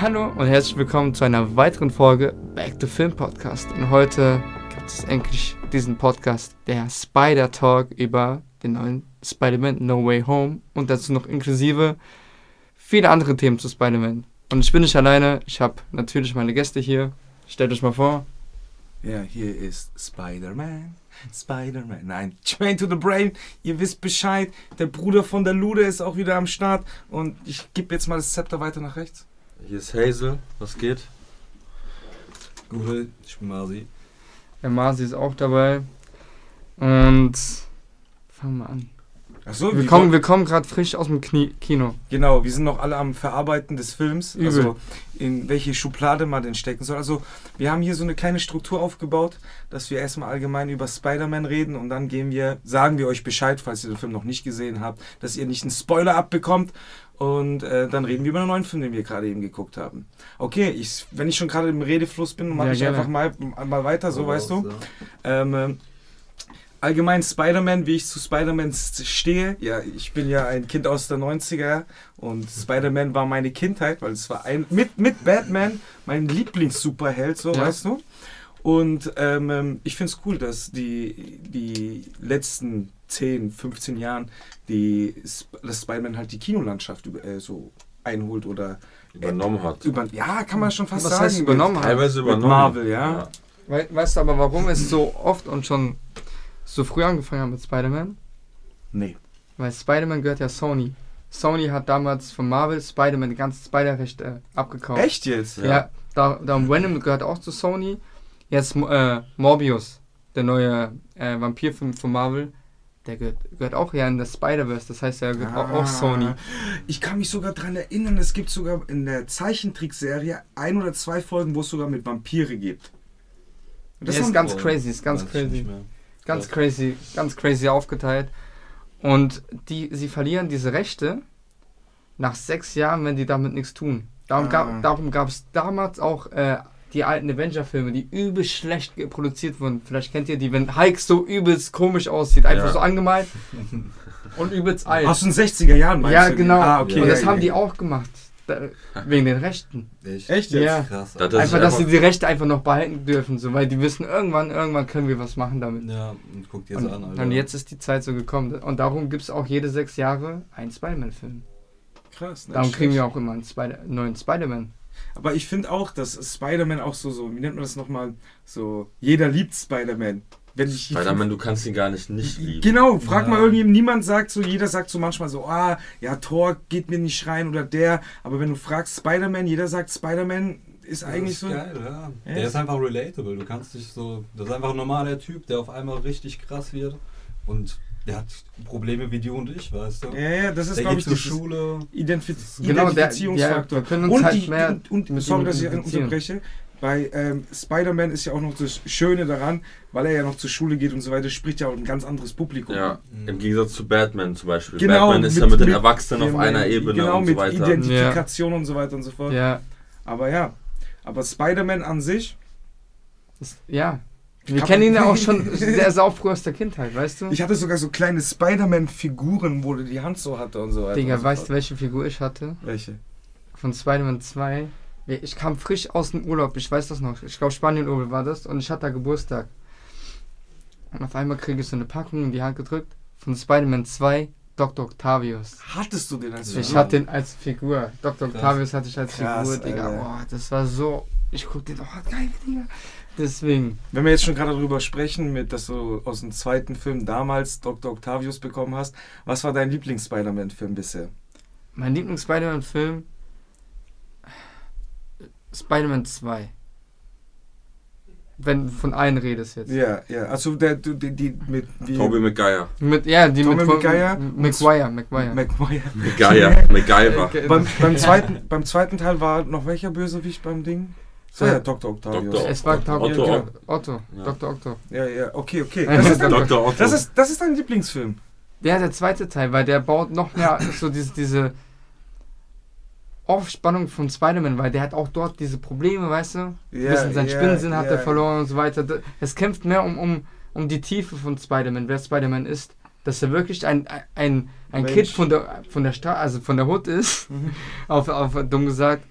Hallo und herzlich willkommen zu einer weiteren Folge Back to Film Podcast. Und heute gibt es endlich diesen Podcast, der Spider Talk über den neuen Spider-Man No Way Home und dazu noch inklusive viele andere Themen zu Spider-Man. Und ich bin nicht alleine, ich habe natürlich meine Gäste hier. Stellt euch mal vor. Ja, hier ist Spider-Man. Spider-Man. Nein, Train to the Brain. Ihr wisst Bescheid. Der Bruder von der Lude ist auch wieder am Start. Und ich gebe jetzt mal das Zepter weiter nach rechts. Hier ist Hazel, was geht? Gute, ich bin Marzi. Der Marzi ist auch dabei. Und fangen wir an. Achso, Wir kommen, wir kommen gerade frisch aus dem Knie Kino. Genau, wir sind noch alle am Verarbeiten des Films. Übel. Also in welche Schublade man den stecken soll. Also wir haben hier so eine kleine Struktur aufgebaut, dass wir erstmal allgemein über Spider-Man reden und dann gehen wir, sagen wir euch Bescheid, falls ihr den Film noch nicht gesehen habt, dass ihr nicht einen Spoiler abbekommt. Und äh, dann reden wir über einen neuen Film, den wir gerade eben geguckt haben. Okay, ich, wenn ich schon gerade im Redefluss bin, mache Ja, ich gerne. einfach mal, mal weiter, so weißt du. Ja. Ähm, ähm, allgemein Spider-Man, wie ich zu Spider-Man stehe. Ja, ich bin ja ein Kind aus der 90er und Spider-Man war meine Kindheit, weil es war ein mit, mit Batman mein Lieblings-Superheld, so Ja. weißt du. Und ähm, ähm, ich finde es cool, dass die, die letzten 10, 15 Jahren die, Sp- das Spider-Man halt die Kinolandschaft über, äh, so einholt oder Übernommen hat. über, ja, kann man schon fast Was sagen. heißt übernommen hat? Teilweise Mit übernommen. Marvel, ja. We weißt du aber, warum es so oft und schon so früh angefangen hat mit Spider-Man? Nee. Weil Spider-Man gehört ja Sony. Sony hat damals von Marvel Spider-Man die ganzen Spider-Rechte abgekauft. Echt jetzt? Ja, da, da Venom gehört auch zu Sony. Jetzt äh, Morbius, der neue äh, Vampirfilm von Marvel, der gehört, gehört auch ja in das Spider-Verse. Das heißt, er gehört auch, auch Sony. Ah. Ich kann mich sogar daran erinnern, es gibt sogar in der Zeichentrickserie ein oder zwei Folgen, wo es sogar mit Vampire gibt. Und Das haben- ist ganz crazy, ist ganz crazy. Ganz Ja. crazy, ganz crazy aufgeteilt. Und die, sie verlieren diese Rechte nach sechs Jahren, wenn die damit nichts tun. Darum, Ah. gab es damals auch äh, die alten Avenger-Filme, die übelst schlecht produziert wurden. Vielleicht kennt ihr die, wenn Hulk so übelst komisch aussieht, einfach Ja. so angemalt und übelst alt. Aus den 60er Jahren meinst ja, du? genau. Ah, okay. und das ja, haben ja. die auch gemacht. Da, wegen den Rechten. Echt? Echt jetzt? Ja. Krass. Da hat sich Einfach, dass sie die Rechte einfach noch behalten dürfen, so, weil die wissen, irgendwann, irgendwann können wir was machen damit. Ja, und guck dir Und, das an, Alter. und jetzt ist die Zeit so gekommen. Und darum gibt es auch jede sechs Jahre einen Spider-Man-Film. Krass. nicht Darum kriegen wir auch immer einen Spider neuen Spider-Man. Aber ich finde auch, dass Spider-Man auch so, so, wie nennt man das nochmal? So, jeder liebt Spider-Man. Wenn ich Spider-Man, du kannst ihn gar nicht nicht lieben. Genau, frag Ja. mal irgendjemand, niemand sagt so, jeder sagt so manchmal so, ah, ja, Thor geht mir nicht rein oder der, aber wenn du fragst Spider-Man, jeder sagt Spider-Man ist Ja, eigentlich das so. ist geil, ja. Ja. Der ist einfach relatable. Du kannst dich so. Das ist einfach ein normaler Typ, der auf einmal richtig krass wird. Und der hat Probleme wie du und ich, weißt du? Ja, ja, das ist, der glaube ich, zur dieses Schule. Identifiz Genau, der- Identifizierungsfaktor. ja, können uns und, halt die, mehr und, und mit sorry, dass ich unterbreche. Bei ähm, Spider-Man ist ja auch noch das Schöne daran, weil er ja noch zur Schule geht und so weiter, spricht ja auch ein ganz anderes Publikum. Ja, im Gegensatz zu Batman zum Beispiel. Genau, Batman ist mit- ja mit den mit- Erwachsenen auf Ja, einer mit- Ebene Genau, und so mit weiter. Identifikation und so weiter und so fort. Ja, Aber ja, aber Spider-Man an sich, das, ja. Wir kennen ihn ja auch schon sehr saufrüh aus der Kindheit, weißt du? ich hatte sogar so kleine Spider-Man-Figuren, wo er die Hand so hatte und so weiter. Digga, so weißt du, welche Figur ich hatte? welche? Von Spider-Man 2. Ich kam frisch aus dem Urlaub, ich weiß das noch. Ich glaube, Spanien-Urlaub war das und ich hatte da Geburtstag. Und auf einmal kriege ich so eine Packung in die Hand gedrückt von Spider-Man 2, Dr. Octavius. Hattest du den als Ich Figur? hatte den als Figur. Dr. Octavius hatte ich als Krass, Figur, Digga. Boah, das war so. Ich guck den, oh geil, Digga. Deswegen. Wenn wir jetzt schon gerade darüber sprechen, mit, dass du aus dem zweiten Film damals Dr. Octavius bekommen hast, was war dein Lieblings-Spider-Man-Film bisher? Mein Lieblings-Spider-Man-Film. Spider-Man 2. Wenn du von allen redest jetzt. Ja, ja, also der, du- die, die mit wie Tobey Maguire. Mit, ja, die Tobey mit Maguire McGuire, McGuire. Maguire. Maguire. MacGyver. Äh, beim, beim, zweiten, beim zweiten Teil war noch welcher Bösewicht beim Ding? So, ja, Dr. Octavius. Dr. Es war Otto. Otto. Otto. Otto. Otto. Ja. Dr. Otto. Ja, ja, okay, okay. Das ist, dein, Dr. Otto. das ist, das ist dein Lieblingsfilm. Ja, der zweite Teil, weil der baut noch mehr so diese, diese Aufspannung von Spider-Man, weil der hat auch dort diese Probleme, weißt du? Ein Ja, bisschen seinen ja, Spinnensinn hat ja. er verloren und so weiter. Es kämpft mehr um, um, um die Tiefe von Spider-Man, wer Spider-Man ist. Dass er wirklich ein, ein, ein Mensch. Kid von der, von der Stadt, also von der Hood ist, Mhm. auf, auf dumm gesagt.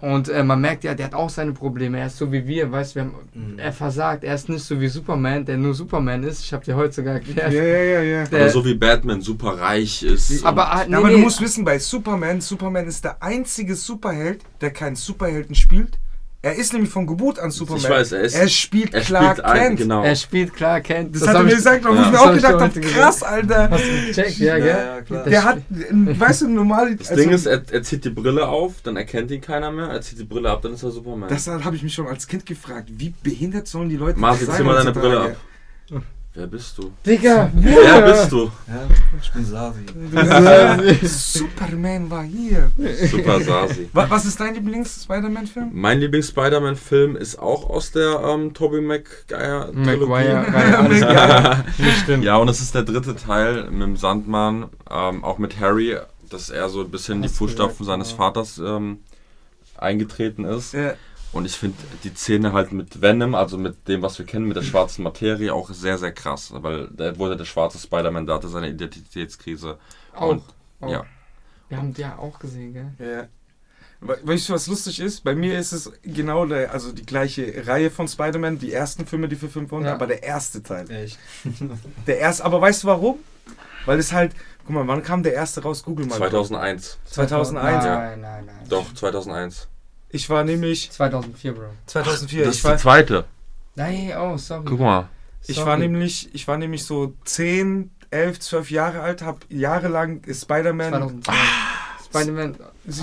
Und äh, man merkt ja, der hat auch seine Probleme. Er ist so wie wir, weißt du, wir haben, Mhm. er versagt. Er ist nicht so wie Superman, der nur Superman ist. Ich habe dir heute sogar erklärt. Ja, ja, ja, ja. Der- Aber so wie Batman super reich ist. Aber, ah, nee, Ja, aber nee, du musst wissen, bei Superman, Superman ist der einzige Superheld, der keinen Superhelden spielt. Er ist nämlich von Geburt an Superman. weiß, er ist- Er spielt er Clark spielt ein, Kent. genau. er spielt klar, kennt. Das, hat er mir ich- gesagt, wo Ja. ich mir Das auch ich gedacht habe, krass, Alter. Hast du gecheckt? Ja, Ja, gell? ja, klar. Der hat, weißt du, normal. Das also, Ding ist, er, er zieht die Brille auf, dann erkennt ihn keiner mehr. Er zieht die Brille ab, dann ist er Superman. Das habe ich mich schon als Kind gefragt. Wie behindert sollen die Leute Martin, sein zieh mal deine? Brille ab. Wer bist du? Digga, Wer bist du? Ja, ich bin Sasi. Superman war hier. Super Sasi. Wa- Was ist dein Lieblings-Spider-Man-Film? Mein Lieblings-Spider-Man-Film ist auch aus der ähm, Tobey Maguire Maguire. Trilogie. Nicht stimmt. Ja, und es ist der dritte Teil mit dem Sandmann, ähm, auch mit Harry, dass er so ein bisschen in die Fußstapfen seines ja. Vaters ähm, eingetreten ist. Ja. Und ich finde die Szene halt mit Venom, also mit dem, was wir kennen, mit der schwarzen Materie, auch sehr, sehr krass. Weil der wurde der schwarze Spider-Man, da hatte seine Identitätskrise. Auch. Und, auch. ja. Wir haben die ja auch gesehen, gell? Ja. We- Weißt du, was lustig ist? Bei mir ist es genau der, also die gleiche Reihe von Spider-Man, die ersten Filme, die verfilmt wurden, Ja. aber der erste Teil. Echt. Der erste, aber weißt du warum? Weil es halt, guck mal, wann kam der erste raus? Google mal. 2001. 2001, ja. Nein, nein, nein. Doch, 2001. Ich war nämlich 2004, Bro. 2004. Das Ich ist die war, zweite. Nein, oh, sorry. Guck mal. ich Sorry. war nämlich, ich war nämlich so 10, 11, 12 Jahre alt, habe jahrelang Spider-Man 2002. Spider-Man.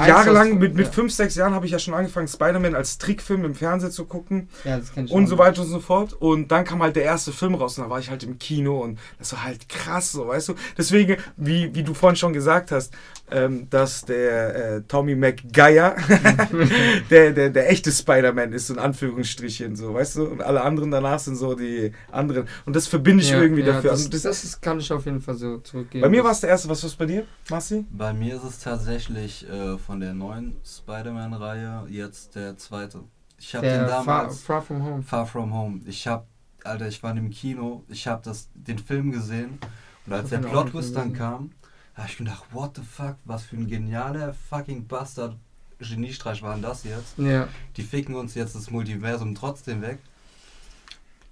Jahrelang, mit, mit ja. 5, 6 Jahren habe ich ja schon angefangen, Spider-Man als Trickfilm im Fernsehen zu gucken Ja, das kenn ich und auch. so weiter und so fort. Und dann kam halt der erste Film raus und da war ich halt im Kino und das war halt krass, so weißt du. Deswegen, wie, wie du vorhin schon gesagt hast, ähm, dass der äh, Tommy McGuire der, der, der echte Spider-Man ist, in Anführungsstrichen, so weißt du. Und alle anderen danach sind so die anderen. Und das verbinde ich ja, irgendwie ja, dafür. Das, Also das, das, ist, kann ich auf jeden Fall so zurückgeben. bei mir war es der erste. Was war es bei dir, Marci? Bei mir ist es tatsächlich äh, von der neuen Spider-Man-Reihe jetzt der zweite. Ich habe den der Far, damals Far From Home. Far From Home. Ich habe, Alter, ich war im Kino, ich habe das den Film gesehen und als der Plot-Twist nicht dann gesehen. kam, habe ich gedacht, what the fuck, was für ein genialer fucking Bastard Geniestreich war denn das jetzt? Ja. Die ficken uns jetzt das Multiversum trotzdem weg.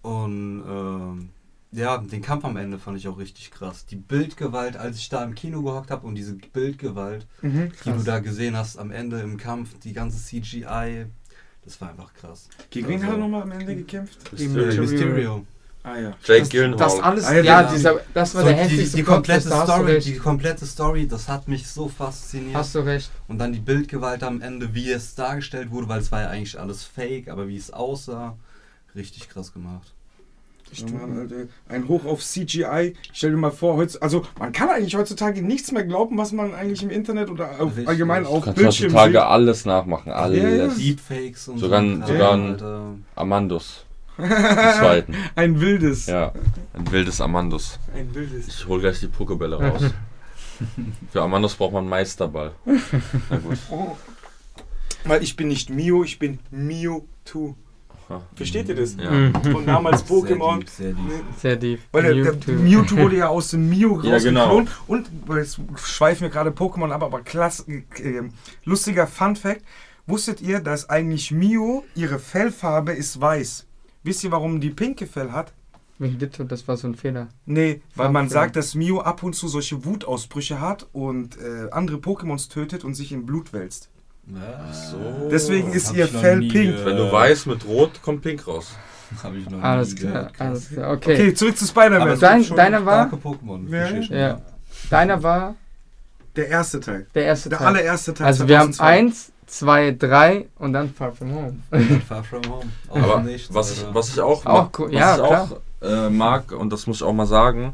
Und ähm, ja, den Kampf am Ende fand ich auch richtig krass. Die Bildgewalt, als ich da im Kino gehockt habe und diese Bildgewalt, Mhm. die du da gesehen hast am Ende im Kampf, die ganze CGI, das war einfach krass. Gegen wen Also- hat er nochmal am Ende gekämpft? Mysterio. Mysterio. Ah ja. Jake Das, Gyllenhaal. das alles, Ah, ja, ja, genau. dieser, das war So, der die, heftigste die, Plot, komplette du Story, die komplette Story, das hat mich so fasziniert. Hast du recht. Und dann die Bildgewalt am Ende, wie es dargestellt wurde, weil es war ja eigentlich alles fake, aber wie es aussah, richtig krass gemacht. Ja, Mann, Alter. Ein Hoch auf CGI. Stell dir mal vor, heutz, also man kann eigentlich heutzutage nichts mehr glauben, was man eigentlich im Internet oder auf, allgemein auf Du kannst Bildschirm heutzutage sieht. alles nachmachen. Alles. Ja, ja. Deepfakes und Sogar so. sogar ein-. Amandus. Den zweiten. Ein wildes. Ja. Ein wildes Amandus. Ein wildes. Ich hol gleich die Pokebälle raus. Für Amandus braucht man einen Meisterball. Na gut. Weil ich bin nicht Mio, ich bin Mewtwo. Aha. Versteht ihr das? Ja. Mhm. Von damals Pokémon. Sehr deep, sehr deep. Sehr deep. Weil der, der Mewtwo. Wurde ja aus dem Mew Ja, genau. Und jetzt schweifen wir gerade Pokémon ab, aber klass, äh, lustiger Fun Fact. Wusstet ihr, dass eigentlich Mew, ihre Fellfarbe ist weiß? Wisst ihr, warum die pinke Fell hat? Wegen Ditto, das war so ein Fehler. Nee, weil man sagt, dass Mew ab und zu solche Wutausbrüche hat und äh, andere Pokémons tötet und sich in Blut wälzt. Ja, so. Deswegen ist ihr Fell pink. Wenn du weiß mit Rot, kommt Pink raus. Hab ich noch nie Alles klar, alles klar. Okay. Okay, zurück zu Spider-Man. Dein- deiner war-. Ja. Ja. Deiner war Der erste Teil. der erste Der Teil. allererste Teil. also wir haben 2002. eins, zwei, drei und dann Far From Home. Far From Home. Aus Aber Nichts, was ich, was ich auch, Auch ma- cool. was Ja, ich auch äh, mag, und das muss ich auch mal sagen,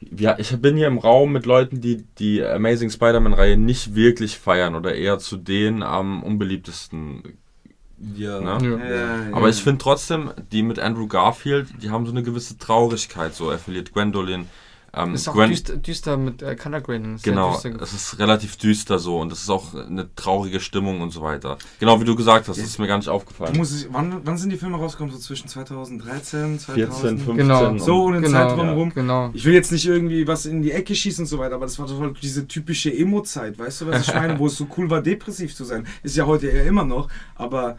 ja, ich bin hier im Raum mit Leuten, die die Amazing Spider-Man-Reihe nicht wirklich feiern oder eher zu denen am unbeliebtesten. ja. Ne? Ja. Ja, ja. Aber ich finde trotzdem, die mit Andrew Garfield, die haben so eine gewisse Traurigkeit. So, er verliert Gwendolyn, Ähm, Ist auch Gwen- düster, düster mit äh, Color Grading. Genau, es ist relativ düster so und es ist auch eine traurige Stimmung und so weiter. Genau wie du gesagt hast, das ist mir gar nicht Du aufgefallen. musst, es- wann, wann sind die Filme rausgekommen? So zwischen 2013, 2000? 14, 15. Genau. So um den Genau, Zeitraum ja. rum. Genau. Ich will jetzt nicht irgendwie was in die Ecke schießen und so weiter, aber das war doch halt diese typische Emo-Zeit, weißt du, was ich meine, wo es so cool war, depressiv zu sein. Ist ja heute eher immer noch, aber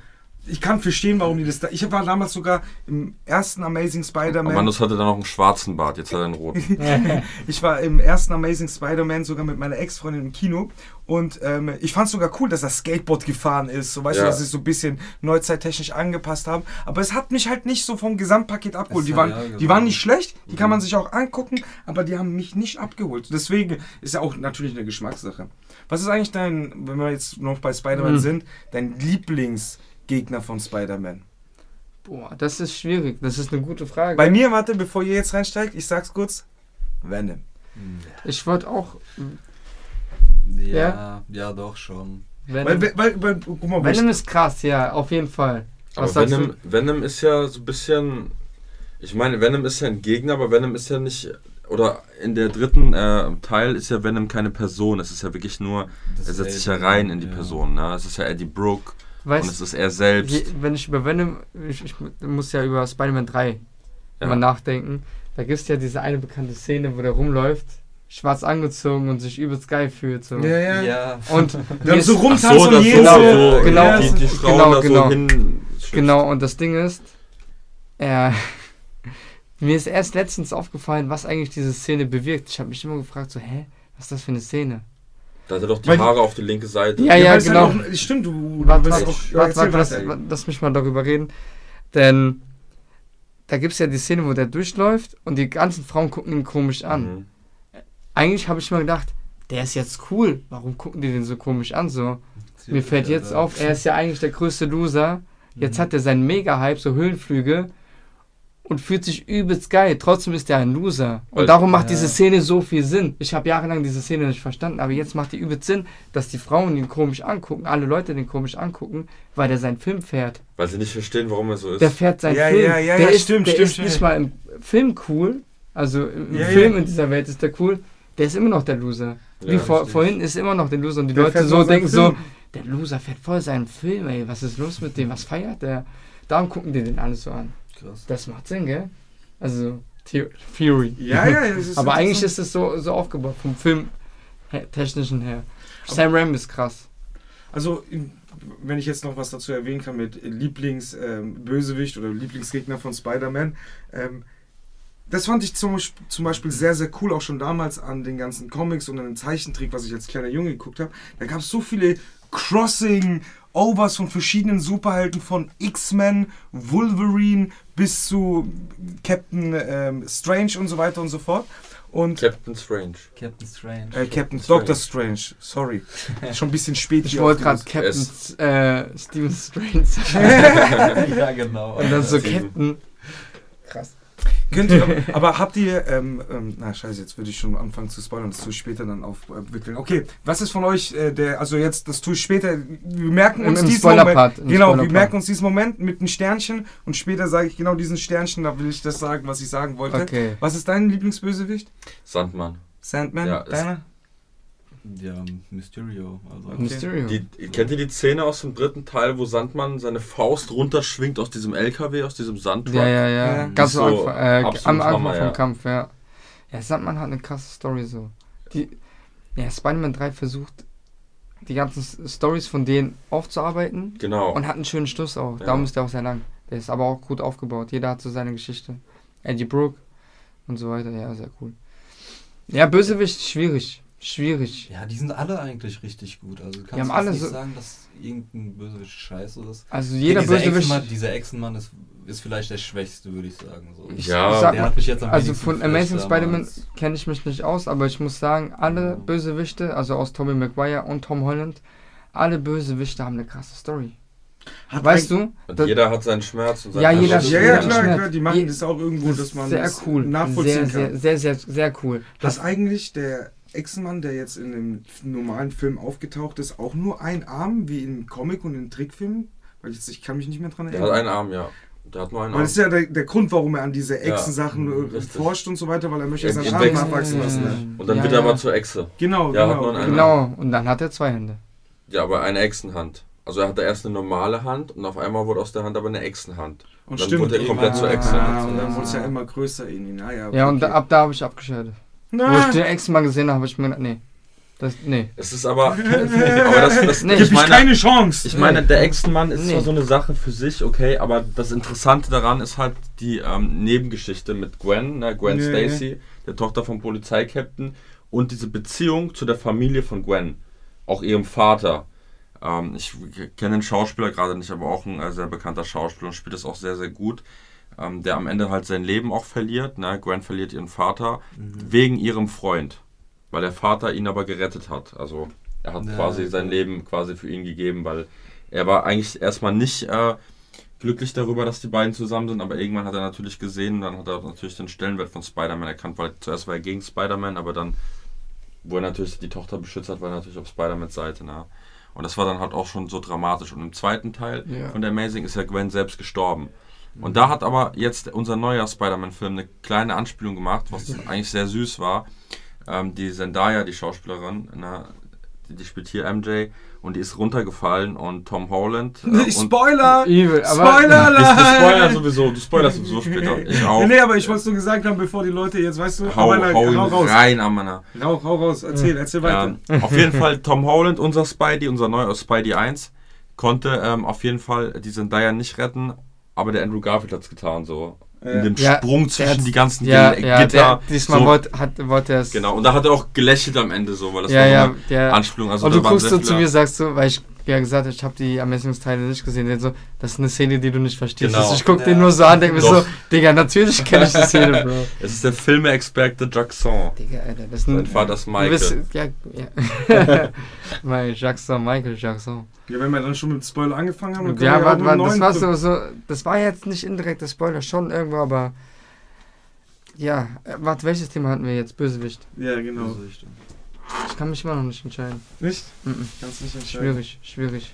ich kann verstehen, warum die das da. Ich war damals sogar im ersten Amazing Spider-Man. Amandus hatte dann noch einen schwarzen Bart, jetzt hat er einen roten. Ich war im ersten Amazing Spider-Man sogar mit meiner Ex-Freundin im Kino und ähm, ich fand es sogar cool, dass er Skateboard gefahren ist. So weißt Ja. du, dass sie es so ein bisschen neuzeittechnisch angepasst haben. Aber es hat mich halt nicht so vom Gesamtpaket abgeholt. Die waren, ja, die genau. waren nicht schlecht, die kann man sich auch angucken, aber die haben mich nicht abgeholt. Deswegen ist ja auch natürlich eine Geschmackssache. Was ist eigentlich dein, wenn wir jetzt noch bei Spider-Man Mhm. sind, dein Lieblingsgegner von Spider-Man? Boah, das ist schwierig. Das ist eine gute Frage. Bei mir, warte, bevor ihr jetzt reinsteigt, ich sag's kurz: Venom. ich wollte auch. Ja, ja, doch schon. Venom, Weil, weil, weil, guck mal, Venom ist krass, ja, auf jeden Fall. Aber Was sagst Venom, Venom ist ja so ein bisschen. Ich meine, Venom ist ja ein Gegner, aber Venom ist ja nicht. Oder in der dritten äh, Teil ist ja Venom keine Person. Es ist ja wirklich nur. Das Er setzt sich ja rein in die ja. Person. Ne? Es ist ja Eddie Brooke du? und es Weißt ist er selbst. je, wenn ich über Venom. Ich, ich muss ja über Spider-Man 3 Ja. mal nachdenken. Da gibt es ja diese eine bekannte Szene, wo der rumläuft, schwarz angezogen und sich übelst geil fühlt. So. Ja, ja. Ja. Und mir so rumtanzen so, und das jede so, genau, so genau, die, die Frauen genau, da genau. so. Genau, und das Ding ist, er, mir ist erst letztens aufgefallen, was eigentlich diese Szene bewirkt. Ich habe mich immer gefragt, so, hä, was ist das für eine Szene? Da hat er doch die Weil Haare auf die linke Seite. Ja, ja, es halt genau. Auch, stimmt, du, Warte, warte, auch. Ja, warte, warte, lass, mich mal darüber reden. Denn da gibt es ja die Szene, wo der durchläuft und die ganzen Frauen gucken ihn komisch an. Mhm. Eigentlich habe ich mir gedacht, der ist jetzt cool. Warum gucken die den so komisch an? So, mir fällt jetzt auf, er ist ja eigentlich der größte Loser. Jetzt hat er seinen Mega-Hype, so Höhenflüge und fühlt sich übelst geil. Trotzdem ist er ein Loser. Und darum macht ja. diese Szene so viel Sinn. Ich habe jahrelang diese Szene nicht verstanden, aber jetzt macht die übelst Sinn, dass die Frauen ihn komisch angucken, alle Leute den komisch angucken, weil der seinen Film fährt. Weil sie nicht verstehen, warum er so ist. Der fährt seinen Ja, Film. ja, ja, der ja, ist, stimmt, der stimmt, ist stimmt. nicht mal im Film cool. Also im Ja, Film ja. in dieser Welt ist der cool. Der ist immer noch der Loser. Wie vor, vorhin ist immer noch der Loser und die Der Leute so denken so, der Loser fährt voll seinen Film, ey, was ist los mit dem, was feiert der? Darum gucken die den alles so an. Krass. Das macht Sinn, gell? Also, The Theory. Ja, ja, es ist Aber eigentlich ist es so, so aufgebaut, vom Film her, technischen her. Sam Raimi ist krass. Also, wenn ich jetzt noch was dazu erwähnen kann mit Lieblingsbösewicht oder Lieblingsgegner von Spider-Man, ähm, das fand ich zum, Beispiel- zum Beispiel sehr, sehr cool, auch schon damals an den ganzen Comics und an den Zeichentrick, was ich als kleiner Junge geguckt habe. Da gab es so viele Crossing-Overs von verschiedenen Superhelden, von X-Men, Wolverine bis zu Captain ähm, Strange und so weiter und so fort. Und Captain Strange. Captain Strange. äh, Captain Strange. Doctor Strange, sorry. Schon ein bisschen spät Ich wollte gerade. Captain äh, Steven Strange sagen. ja, genau. Und dann so. Captain. Könnt ihr, aber, aber habt ihr, ähm, ähm, na scheiße, jetzt würde ich schon anfangen zu spoilern, das tue ich später dann aufwickeln. Okay, was ist von euch äh, der, also jetzt, das tue ich später, wir merken Im- uns im diesen Spoiler-Part, Moment, im genau, wir merken uns diesen Moment mit einem Sternchen und später sage ich genau diesen Sternchen, da will ich das sagen, was ich sagen wollte. Okay. Was ist dein Lieblingsbösewicht? Sandmann. Sandman? Ja, es- Deiner? Ja, Mysterio. Also. Okay. Mysterio. Die, kennt ihr die Szene aus dem dritten Teil, wo Sandmann seine Faust runterschwingt aus diesem LKW, aus diesem Sandtruck? Ja, ja, ja. Ja. Ganz So am Anfang, äh, am Anfang Hammer, vom ja. Kampf, ja. Ja, Sandmann hat eine krasse Story so. Die, ja, Spider-Man 3 versucht, die ganzen Stories von denen aufzuarbeiten Genau. und hat einen schönen Schluss auch. Ja. Darum ist der auch sehr lang. Der ist aber auch gut aufgebaut. Jeder hat so seine Geschichte. Eddie Brooke und so weiter. Ja, sehr cool. Ja, Bösewicht, schwierig. Schwierig. Ja, die sind alle eigentlich richtig gut. Also du kannst haben jetzt alle nicht so- sagen, dass irgendein Bösewicht scheiße ist. Also jeder dieser Bösewicht. Echsenmann, dieser Echsenmann ist, ist vielleicht der schwächste, würde ich sagen. So. Ich Ja, sag der hat mich jetzt am also von Amazing Spider-Man kenne ich mich nicht aus, aber ich muss sagen, alle Ja. Bösewichte, also aus Tobey Maguire und Tom Holland, alle Bösewichte haben eine krasse Story. Hat Weißt du? Und das- jeder hat seinen Schmerz und seinen Ja, jeder. Ja, ja, jeder klar, Schmerz. klar, die machen Je- das auch irgendwo, dass man sehr das cool. nachvollziehen sehr, kann. Sehr, sehr, sehr, sehr cool. Dass eigentlich der Echsenmann, der jetzt in dem normalen Film aufgetaucht ist, auch nur ein Arm, wie im Comic und in Trickfilmen? Weil jetzt, ich kann mich nicht mehr dran Der erinnern. hat einen Arm, ja. Der hat nur einen Weil das ist Arm. ja der, der Grund, warum er an diese Ja, Echsen-Sachen äh, richtig. forscht und so weiter, weil er möchte Er seinen Arm nachwachsen lassen. Ne? Und dann Ja, wird er ja. aber zur Echse. Genau, Ja, hat genau. nur einen Genau, und dann hat er zwei Hände. Ja, aber eine Echsenhand. Also er hatte erst eine normale Hand und auf einmal wurde aus der Hand aber eine Echsenhand. Und dann stimmt. wurde er komplett zur Echse. Ah, und dann wurde es ja immer größer irgendwie. Naja, Ja, und da, ab da habe ich abgeschaltet. Wo ich Na, den Ex mal gesehen habe, habe ich mir gedacht, nee. Das, nee. Es ist aber. aber das, das, Nee, gib ich meine, keine Chance. Ich meine, der Echsenmann ist Nee. zwar so eine Sache für sich, okay, aber das Interessante daran ist halt die ähm, Nebengeschichte mit Gwen, ne, Gwen Nee. Stacy, der Tochter vom Polizeikapitän, und diese Beziehung zu der Familie von Gwen, auch ihrem Vater. Ähm, ich kenne den Schauspieler gerade nicht, aber auch ein äh, sehr bekannter Schauspieler und spielt das auch sehr, sehr gut. Ähm, der am Ende halt sein Leben auch verliert. Ne? Gwen verliert ihren Vater wegen ihrem Freund, weil der Vater ihn aber gerettet hat. Also er hat Ja, quasi sein ja. Leben quasi für ihn gegeben, weil er war eigentlich erstmal nicht äh, glücklich darüber, dass die beiden zusammen sind, aber irgendwann hat er natürlich gesehen und dann hat er natürlich den Stellenwert von Spider-Man erkannt, weil zuerst war er gegen Spider-Man, aber dann, wo er natürlich die Tochter beschützt hat, war er natürlich auf Spider-Mans Seite. Ne? Und das war dann halt auch schon so dramatisch. Und im zweiten Teil Ja. von der Amazing ist ja Gwen selbst gestorben. Und da hat aber jetzt unser neuer Spider-Man-Film eine kleine Anspielung gemacht, was eigentlich sehr süß war. Ähm, die Zendaya, die Schauspielerin, ne, die, die spielt hier MJ und die ist runtergefallen und Tom Holland. äh, Spoiler! Evil, aber. Spoiler! ich, ich spoiler sowieso, du spoilerst sowieso später. Ich auch. Nee, aber ich wollte es nur gesagt haben, bevor die Leute jetzt, weißt du, Hau, aber hau hau ihn raus. rein, Amana. Rauch, hau raus, erzähl, erzähl weiter. Ähm, auf jeden Fall Tom Holland, unser Spidey, unser neuer Spidey 1, konnte ähm, auf jeden Fall die Zendaya nicht retten, aber der Andrew Garfield hat es getan, so. Ja. In dem Ja, Sprung zwischen die ganzen ja, ja, Gitter. der, diesmal so, wollte, hat, wollte er es. Genau, und da hat er auch gelächelt am Ende so, weil das Ja, war so ja, eine der. Anspielung. Also und du guckst so zu mir, sagst du, weil ich ja gesagt habe, ich habe die Amazing-Teile nicht gesehen. Der so, das ist eine Szene, die du nicht verstehst. Genau. Ich guck Ja. den nur so an, denke mir so, Digga, natürlich kenne ich die Szene, Bro. Es ist der Filme-Experte Jackson. Digga, Alter, das ist Sein ein. Vater ist Du Michael. bist, ja, ja. Mein Jackson, Michael Jackson. Ja, wenn wir dann schon mit Spoiler angefangen haben, dann können Ja, wir warte, mit warte, dem das war so, so, das war jetzt nicht indirekter Spoiler, schon irgendwo, aber ja, äh, warte, welches Thema hatten wir jetzt? Bösewicht. Ja, genau. Also ich- kann mich immer noch nicht entscheiden. Nicht? Mhm. Kannst nicht entscheiden. Schwierig, schwierig.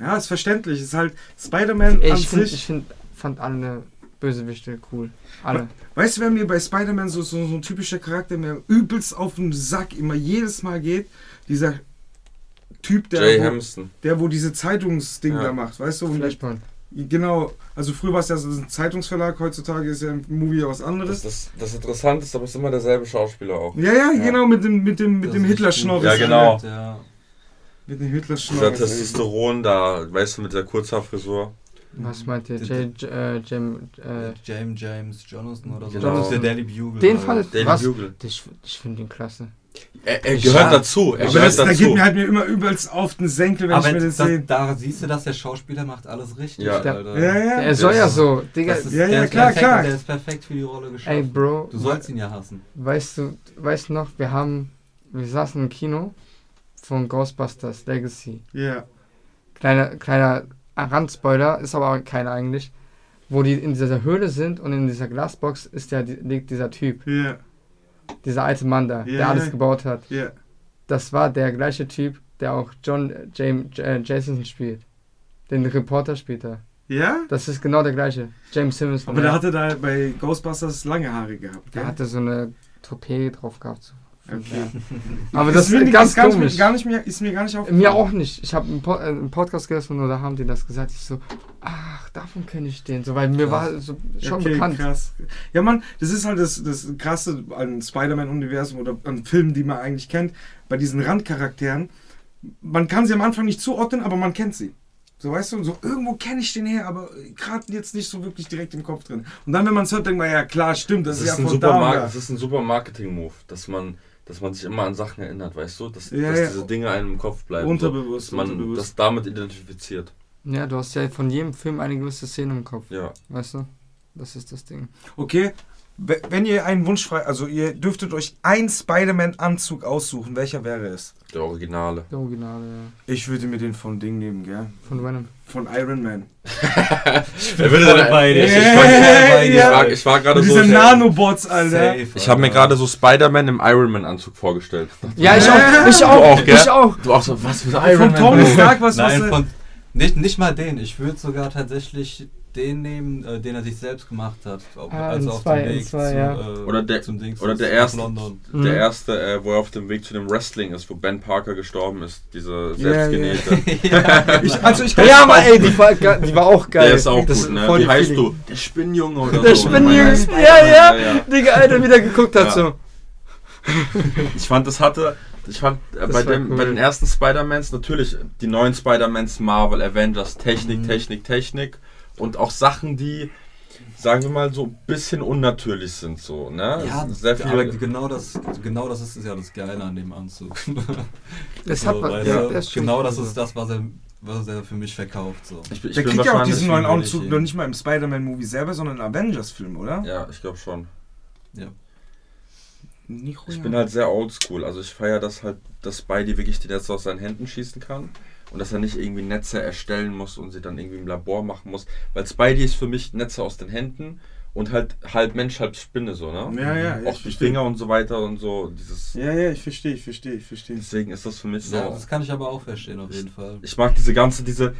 Ja, ist verständlich. Ist halt Spider-Man an ich finde, sich. ich find, fand alle Bösewichte cool. Alle. Weißt du, wer mir bei Spider-Man so, so, so ein typischer Charakter mir übelst auf den Sack immer jedes Mal geht? Dieser Typ, der, Jay wo, Hamilton. der wo diese Zeitungsding Ja. da macht, weißt du? Flashpoint. Genau, also früher war es ja so ein Zeitungsverlag, heutzutage ist ja ein Movie ja was Das, anderes. das, das Interessante ist, aber es ist immer derselbe Schauspieler auch. Ja, ja, Ja. genau, mit dem, mit dem, mit Das dem ist Hitler-Schnorres. Ja, genau. Ja. Mit dem Dieser Hitler-Schnorres. Testosteron da, weißt du, mit der Kurzhaarfrisur. Was meint ihr? J, J, äh, Jam, äh, James James Jonathan oder so. Genau. Das ist der Daily Bugle. den halt. fand Daily was? Bugle. Ich, ich finde ihn klasse. Er, er gehört dazu. Er Aber gehört das, da dazu. geht mir halt mir immer übelst auf den Senkel, wenn Aber ich mir das, das sehe. da siehst du, dass der Schauspieler macht alles richtig. Ja. Alter. Ja, ja. er soll ja so, Digga. Das ist, Ja, der ja, ist klar, perfekt, klar. Der ist perfekt für die Rolle geschaffen. Ey, Bro, Du sollst ihn ja hassen. weißt du, weißt du noch, wir haben, wir saßen im Kino von Ghostbusters Legacy. Ja. Kleiner, kleiner Randspoiler, ist aber auch keiner eigentlich. Wo die in dieser Höhle sind und in dieser Glasbox ist die- liegt dieser Typ, Ja, dieser alte Mann da, Ja, der alles gebaut hat. ja. Das war der gleiche Typ, der auch John James äh, Jason spielt. Den Reporter spielt er. Ja? Das ist genau der gleiche. James Simmons. Aber der hatte da bei Ghostbusters lange Haare gehabt. der gell? hatte so eine Toupet drauf gehabt. So. Okay. Aber das mir ist nicht- ganz gar nicht, komisch. Gar nicht mehr, ist mir gar nicht aufgefallen. Mir auch nicht. Ich habe einen, po äh, einen Podcast gehört und da haben die das gesagt. Ich so, ach, davon kenne ich den. So, weil mir Krass. war so schon okay, bekannt. krass. Ja, Mann, das ist halt das, das Krasse an Spider-Man-Universum oder an Filmen, die man eigentlich kennt. Bei diesen Randcharakteren, man kann sie am Anfang nicht zuordnen, aber man kennt sie. So, weißt du, so irgendwo kenne ich den her, aber gerade jetzt nicht so wirklich direkt im Kopf drin. Und dann, wenn man es hört, denkt man, ja klar, stimmt, das, Das ist, ist, ja ein von da. das ist ein super Marketing-Move, dass man, dass man sich immer an Sachen erinnert, weißt du? Dass, Ja, dass ja. diese Dinge einem im Kopf bleiben. Unterbewusst, so, dass man unterbewusst. das damit identifiziert. Ja, du hast ja von jedem Film eine gewisse Szene im Kopf. Ja. Weißt du? Das ist das Ding. Okay, wenn ihr einen Wunsch frei, also ihr dürftet euch einen Spider-Man-Anzug aussuchen, welcher wäre es? Der Originale. Der Originale, ja. Ich würde mir den von Ding nehmen, gell? Von Venom. Von Iron Man. Wer würde denn- bei dir. Ich, ich, Ja, war, ich, war, ich war gerade so. diesen Nanobots, Alter. Safe, Ich habe mir gerade so Spider-Man im Iron Man-Anzug vorgestellt. Ja, ich auch. Ich auch. auch, gell? ich auch. Du auch so, was für Von Tony Stark, was, was Nein, er- von, nicht, nicht mal den. Ich würde sogar tatsächlich den nehmen, äh, den er sich selbst gemacht hat. Ah, also auf dem Weg zwei, zu, ja. äh, Oder der- zum Dings oder der erste- London. Mhm. Der erste, äh, wo er auf dem Weg zu dem Wrestling ist, wo Ben Parker gestorben ist, diese selbstgenähte. Ich, also ich Ja, aber ey, die war, die war auch geil. Der ist auch das gut, ne? Wie die heißt Feeling. du? Der Spinnjunge oder Der so. Spinnjunge, Ich meine, ja, ja. ja, ja. Digga, Alter, wieder geguckt hat Ja. so. Ich fand, das hatte. Ich fand äh, bei, dem, cool. bei den ersten Spider-Mans natürlich die neuen Spider-Mans, Marvel, Avengers, Technik, Mhm. Technik, Technik und auch Sachen, die, sagen wir mal, so ein bisschen unnatürlich sind. So, ne? Ja, sehr aber viel. genau das, genau das ist ja das Geile an dem Anzug. Das hat So, was- weißt ja, das genau das ist das, was er, was er für mich verkauft. So. Ich, bin- ich Der kriegt ja auch diesen neuen Anzug noch nicht mal im Spider-Man-Movie selber, sondern im Avengers-Film, oder? Ja, ich glaube schon. Ja. Ich bin halt sehr oldschool. Also ich feiere das halt, dass Spidey wirklich die Netze aus seinen Händen schießen kann. Und dass er nicht irgendwie Netze erstellen muss und sie dann irgendwie im Labor machen muss. Weil Spidey ist für mich Netze aus den Händen und halt halb Mensch, halb Spinne so, ne? Ja, ja, Auch die verstehe. Finger und so weiter und so. Dieses, Ja, ja, ich verstehe, ich verstehe, ich verstehe. deswegen ist das für mich so. Ja, das kann ich aber auch verstehen, auf jeden Fall. Ich mag diese ganze, diese.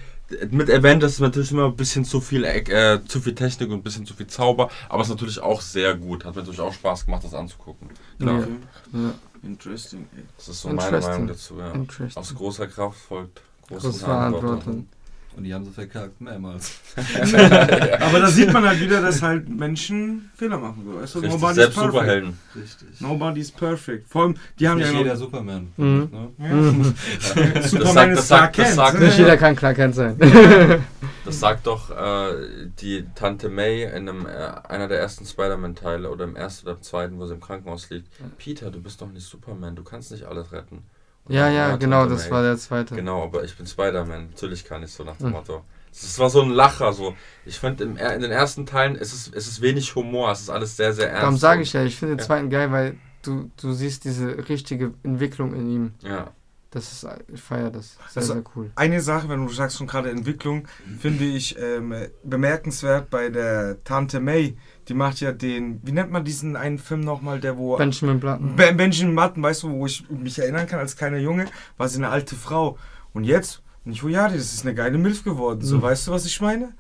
Mit Avengers ist natürlich immer ein bisschen zu viel, äh, zu viel Technik und ein bisschen zu viel Zauber, aber es ist natürlich auch sehr gut. Hat mir natürlich auch Spaß gemacht, das anzugucken. Genau. Ja. Ja. Interesting, ey. Das ist so meine. Meinung dazu, ja. Aus großer Kraft folgt große Große Verantwortung. Verantwortung. Und die haben sie verkackt, mehrmals. Aber da sieht man halt wieder, dass halt Menschen Fehler machen. Weißt du? Richtig, Nobody's selbst perfect. Superhelden. Richtig. Nobody's perfect. Vor allem, die haben nicht ja jeder Superman. Mhm. Ne? ja. Das Superman sagt, ist das Clark sagt, das sagt, Nicht jeder kann Clark Kent sein. das sagt doch äh, die Tante May in einem, äh, einer der ersten Spider-Man-Teile oder im ersten oder im zweiten, wo sie im Krankenhaus liegt. Peter, du bist doch nicht Superman, du kannst nicht alles retten. Ja, ja, genau, das war der zweite. Genau, aber ich bin Spider-Man. Natürlich kann ich so nach dem Mhm. Motto. Das war so ein Lacher. So. Ich fand im, in den ersten Teilen ist es, ist es wenig Humor. Es ist alles sehr, sehr ernst. Darum sage ich ja, ich finde den Ja. zweiten geil, weil du, du siehst diese richtige Entwicklung in ihm. Ja. Das ist, ich feiere das. Sehr, Also- sehr cool. Eine Sache, wenn du sagst schon gerade Entwicklung, finde ich ähm, bemerkenswert bei der Tante May. Die macht ja den, wie nennt man diesen einen Film nochmal, der wo... Benjamin Button. Ben- Benjamin Button, weißt du, wo ich mich erinnern kann, als kleiner Junge, war sie eine alte Frau. Und jetzt, nicht oh ja, das ist eine geile Milf geworden. So, Mhm. weißt du, was ich meine?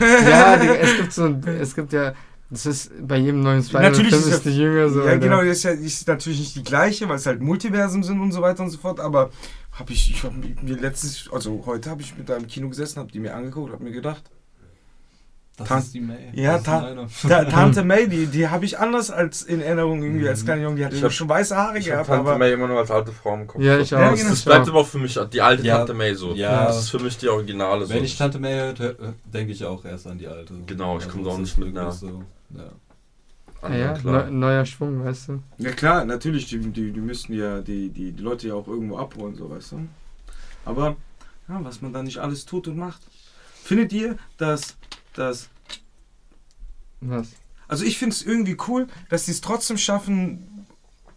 ja, Digga, es gibt so ein, es gibt ja, das ist bei jedem neuen Spider-Man-Film ist ist ja- die Jünger so. ja, Alter. genau, das ist, ja, ist natürlich nicht die gleiche, weil es halt Multiversum sind und so weiter und so fort, aber habe ich, ich hab mir letztens, also heute habe ich mit da im Kino gesessen, habe die mir angeguckt, habe mir gedacht, Das Tan- ist die May. Ja, meine. Ta Tante May, die, die habe ich anders als in Erinnerung irgendwie als Mhm. kleiner Junge, die hatte Ich hab- schon weiße Haare Ich habe gehabt, Tante aber May immer nur als alte Frau im Kopf. Ja, ich auch. Ja, Das, genau. das bleibt aber auch für mich die alte Ja. Tante May so. Ja. Das ist für mich die Originale so. Wenn ich Tante May höre, denke ich auch erst an die alte. Genau, ich komm da auch nicht mit nach. So. Ja. Ja, Anderen, ja, klar. neu, neuer Schwung, weißt du. Ja klar, natürlich, die, die, die müssten ja die, die, die Leute ja auch irgendwo abholen, so weißt du. Aber ja, was man da nicht alles tut und macht. Findet ihr, dass dass Was? also ich finde es irgendwie cool, dass sie es trotzdem schaffen,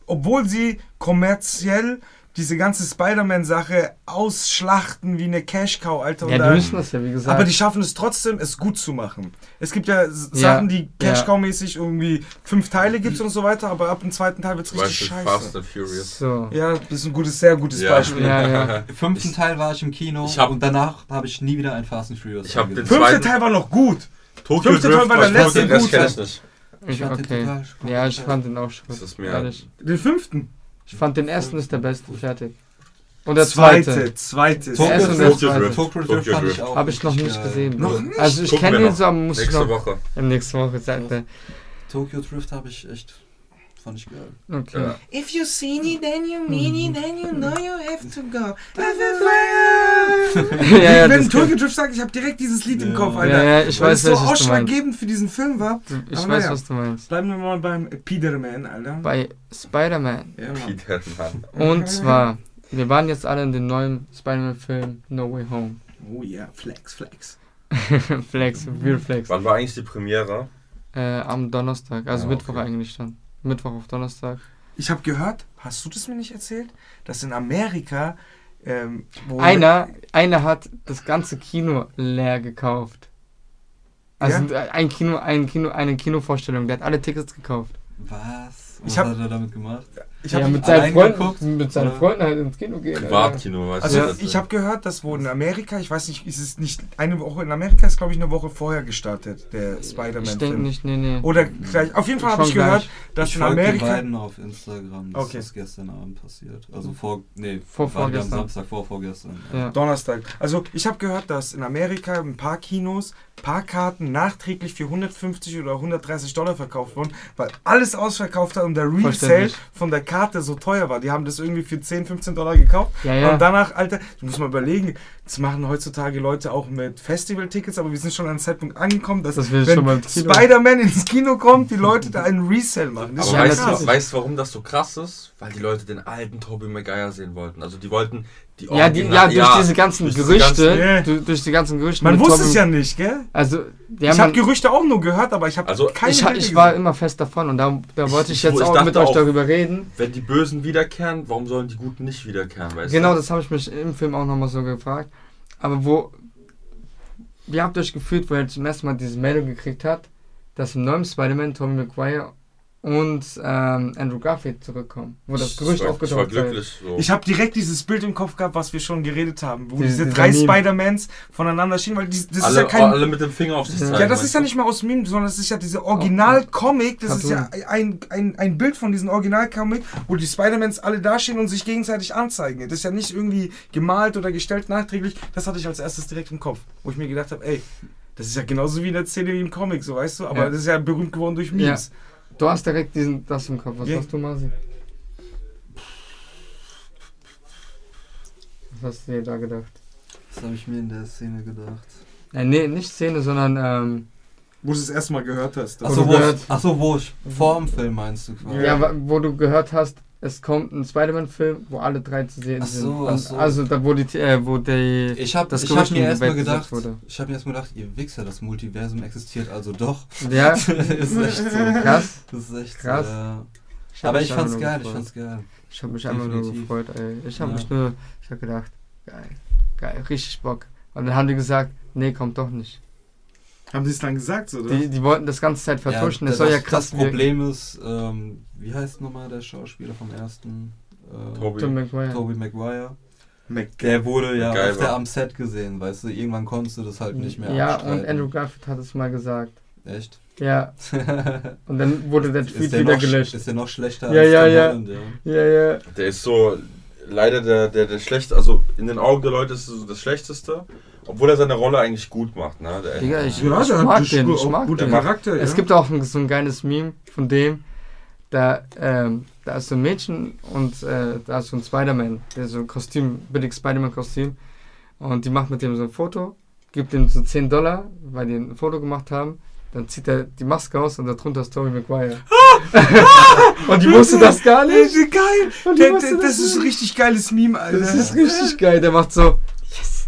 obwohl sie kommerziell diese ganze Spider-Man-Sache ausschlachten wie eine Cash-Cow, Alter. Ja, die müssen das ja, wie gesagt. aber die schaffen es trotzdem, es gut zu machen. Es gibt ja Ja, Sachen, die ja. Cash-Cow-mäßig irgendwie fünf Teile gibt und so weiter, aber ab dem zweiten Teil wird es richtig scheiße. Fast and Furious. so. Ja, das ist ein gutes, sehr gutes Ja. Beispiel. Ja, ja. Im fünften Teil war ich im Kino Ich hab- und danach habe ich nie wieder ein Fast and Furious Ich hab den. Fünfte Teil war noch gut. Tokyo Fünfte Teil war der ich letzte gute. ich nicht. Ich, fand den okay. Ja, ich fand den auch schon. Das ist mir- Ehrlich. Den fünften. Ich fand den ersten ist der beste, fertig. Und der zweite. zweite. Zweite. Der erste und Tokyo der zweite. Drift. Tokyo Drift fand ich auch. Habe ich noch nicht geil. gesehen. Noch nicht? Also ich kenne ihn so, aber muss ich Nächste noch. Woche. Ja, nächste Woche sagt er. Tokyo Drift habe ich echt. Fand ich geil. Okay. Ja. If you see it, then you mean it, then you know you have to go. ja, ja, Wenn Tokyo Drift sagt, ich habe direkt dieses Lied im. Kopf, Alter. ja, ich Weil weiß, es so ausschlaggebend für diesen Film war. Ich Aber weiß, naja. was du meinst. Bleiben wir mal beim Peterman, Alter. Bei Spider-Man. Ja, Mann. Peter Pan. Und zwar, wir waren jetzt alle in dem neuen Spider-Man-Film No Way Home. Oh ja, Flex, Flex. Flex, Real Flex. Wann war eigentlich die Premiere? Äh, am Donnerstag, also Ah, Mittwoch okay. eigentlich dann. Mittwoch auf Donnerstag. Ich habe gehört, hast du das mir nicht erzählt, dass in Amerika ähm, wo Einer, einer hat das ganze Kino leer gekauft. Also ein Kino, ein Kino, eine Kinovorstellung, der hat alle Tickets gekauft. Was? Ich Was hab- hat er damit gemacht? Ich ja, habe mit seinen Freunden, geguckt, mit seinen oder? Freunden halt ins Kino gehen. Alter. Privatkino, weißt also du? das- ich habe gehört, dass wo in Amerika, ich weiß nicht, ist es nicht eine Woche in Amerika ist glaube ich eine Woche vorher gestartet der Ich Spider-Man denke Film. nicht, nee, nee. Oder gleich. Auf jeden Fall habe ich gehört, gleich. dass ich in folge den Amerika beiden auf Instagram. Das Okay. ist gestern Abend passiert. Also vor, nee, Vor vorgestern. Samstag vor vorgestern. Ja. Donnerstag. Also ich habe gehört, dass in Amerika ein paar Kinos Parkkarten nachträglich für 150 oder 130 Dollar verkauft wurden, weil alles ausverkauft hat und der Resale von der Karte so teuer war. Die haben das irgendwie für 10, 15 Dollar gekauft. Ja, ja. Und danach, Alter, du musst mal überlegen, das machen heutzutage Leute auch mit Festival-Tickets, aber wir sind schon an einem Zeitpunkt angekommen, dass Das wenn. Spider-Man ins Kino kommt, die Leute da einen Resale machen. Das Aber du, weißt du, warum das so krass ist? Weil die Leute den alten Tobey Maguire sehen wollten. Also die wollten die Ja, die, ja, durch diese ganzen durch Gerüchte, ganzen- Ja. du, durch die ganzen Gerüchte. Man wusste Tobey- es ja nicht, gell? Also, ja, ich man, habe Gerüchte auch nur gehört, aber ich habe Also, keine ich, ich war immer fest davon und da, da wollte ich Ich- jetzt ich auch mit euch auch- darüber reden. Wenn die Bösen wiederkehren, warum sollen die Guten nicht wiederkehren, weißt Genau, du? das habe ich mich im Film auch nochmal so gefragt. Aber wo, wie habt ihr euch gefühlt, wo er zum ersten Mal diese Meldung gekriegt hat, dass im neuen Spider-Man Tommy McGuire und ähm, Andrew Garfield zurückkommen? Wo das Gerücht aufgetaucht ist. glücklich. So. Ich habe direkt dieses Bild im Kopf gehabt, was wir schon geredet haben, wo Die- diese dieser drei. Spider-Mans voneinander schienen, weil die, das alle, ist ja kein... alle mit dem Finger auf sich Ja, zeigen. Ja, das ist ja nicht mal aus Meme, sondern das ist ja diese Original-Comic, das ist ja ein, ein, ein Bild von diesem Original-Comic, wo die Spider-Mans alle dastehen und sich gegenseitig anzeigen. Das ist ja nicht irgendwie gemalt oder gestellt nachträglich, das hatte ich als erstes direkt im Kopf, wo ich mir gedacht habe, ey, das ist ja genauso wie in der Szene wie im Comic, so weißt du, aber Ja. das ist ja berühmt geworden durch Memes. Du hast direkt diesen, das im Kopf. Was Ja. hast du, Masi? Was hast du dir da gedacht? Das habe ich mir in der Szene gedacht. Äh, nee, nicht Szene, sondern ähm, Wo du es erstmal gehört hast. Achso, wo, gehört- ich- achso, wo ich vor dem Film meinst du quasi? ja. wa- wo du gehört hast, es kommt ein Spider-Man-Film, wo alle drei zu sehen Ach sind. so, Und ach so. Also da wo die, äh, wo die Ich habe Das ich hab mir erstmal gedacht, wurde. ich habe mir erstmal gedacht, ihr Wichser, das Multiversum existiert also doch. ja ist echt so. krass. Das ist echt Krass. so. Ja. Ich hab Aber ich fand's geil, ich gefreut. fand's geil. Ich habe mich einfach nur Definitiv. gefreut, ey. Ich habe Ja. mich nur, ich habe gedacht, geil, geil, richtig Bock. Und dann haben die gesagt, nee, kommt doch nicht. Haben die es dann gesagt, oder? Die, die wollten das ganze Zeit vertuschen. Ja, das soll ja das, krass Das Problem ist, ähm, wie heißt nochmal der Schauspieler vom ersten? Äh, Toby. Tom McGuire. Tobey Maguire. Mac- Der wurde ja Geil auf der war. am Set gesehen, weißt du, irgendwann konntest du das halt nicht mehr Ja, abstreiten. und Andrew Garfield hat es mal gesagt. Echt? Ja, und dann wurde der Tweet der wieder noch, gelöscht. ist der noch schlechter Ja, ja, Tom ja. Holland, ja. Ja, ja. Der ist so, leider der, der, der schlecht, also in den Augen der Leute ist er so das Schlechteste, obwohl er seine Rolle eigentlich gut macht. Ne? Der, Digga, ich, Ja, ich der mag den, auch ich mag guter den. Charakter, ja. Es gibt auch ein, so ein geiles Meme von dem, da, ähm, da ist so ein Mädchen und äh, da ist so ein Spider-Man, der so ein Kostüm, billig Spider-Man-Kostüm. Und die macht mit dem so ein Foto, gibt ihm so 10 Dollar, weil die ein Foto gemacht haben. Dann zieht er die Maske aus und darunter ist Tobey Maguire. und die wusste das gar nicht. ist geil. Und die Der, wusste der, das das ist ein richtig geiles Meme, Alter. Das ist richtig geil. Der macht so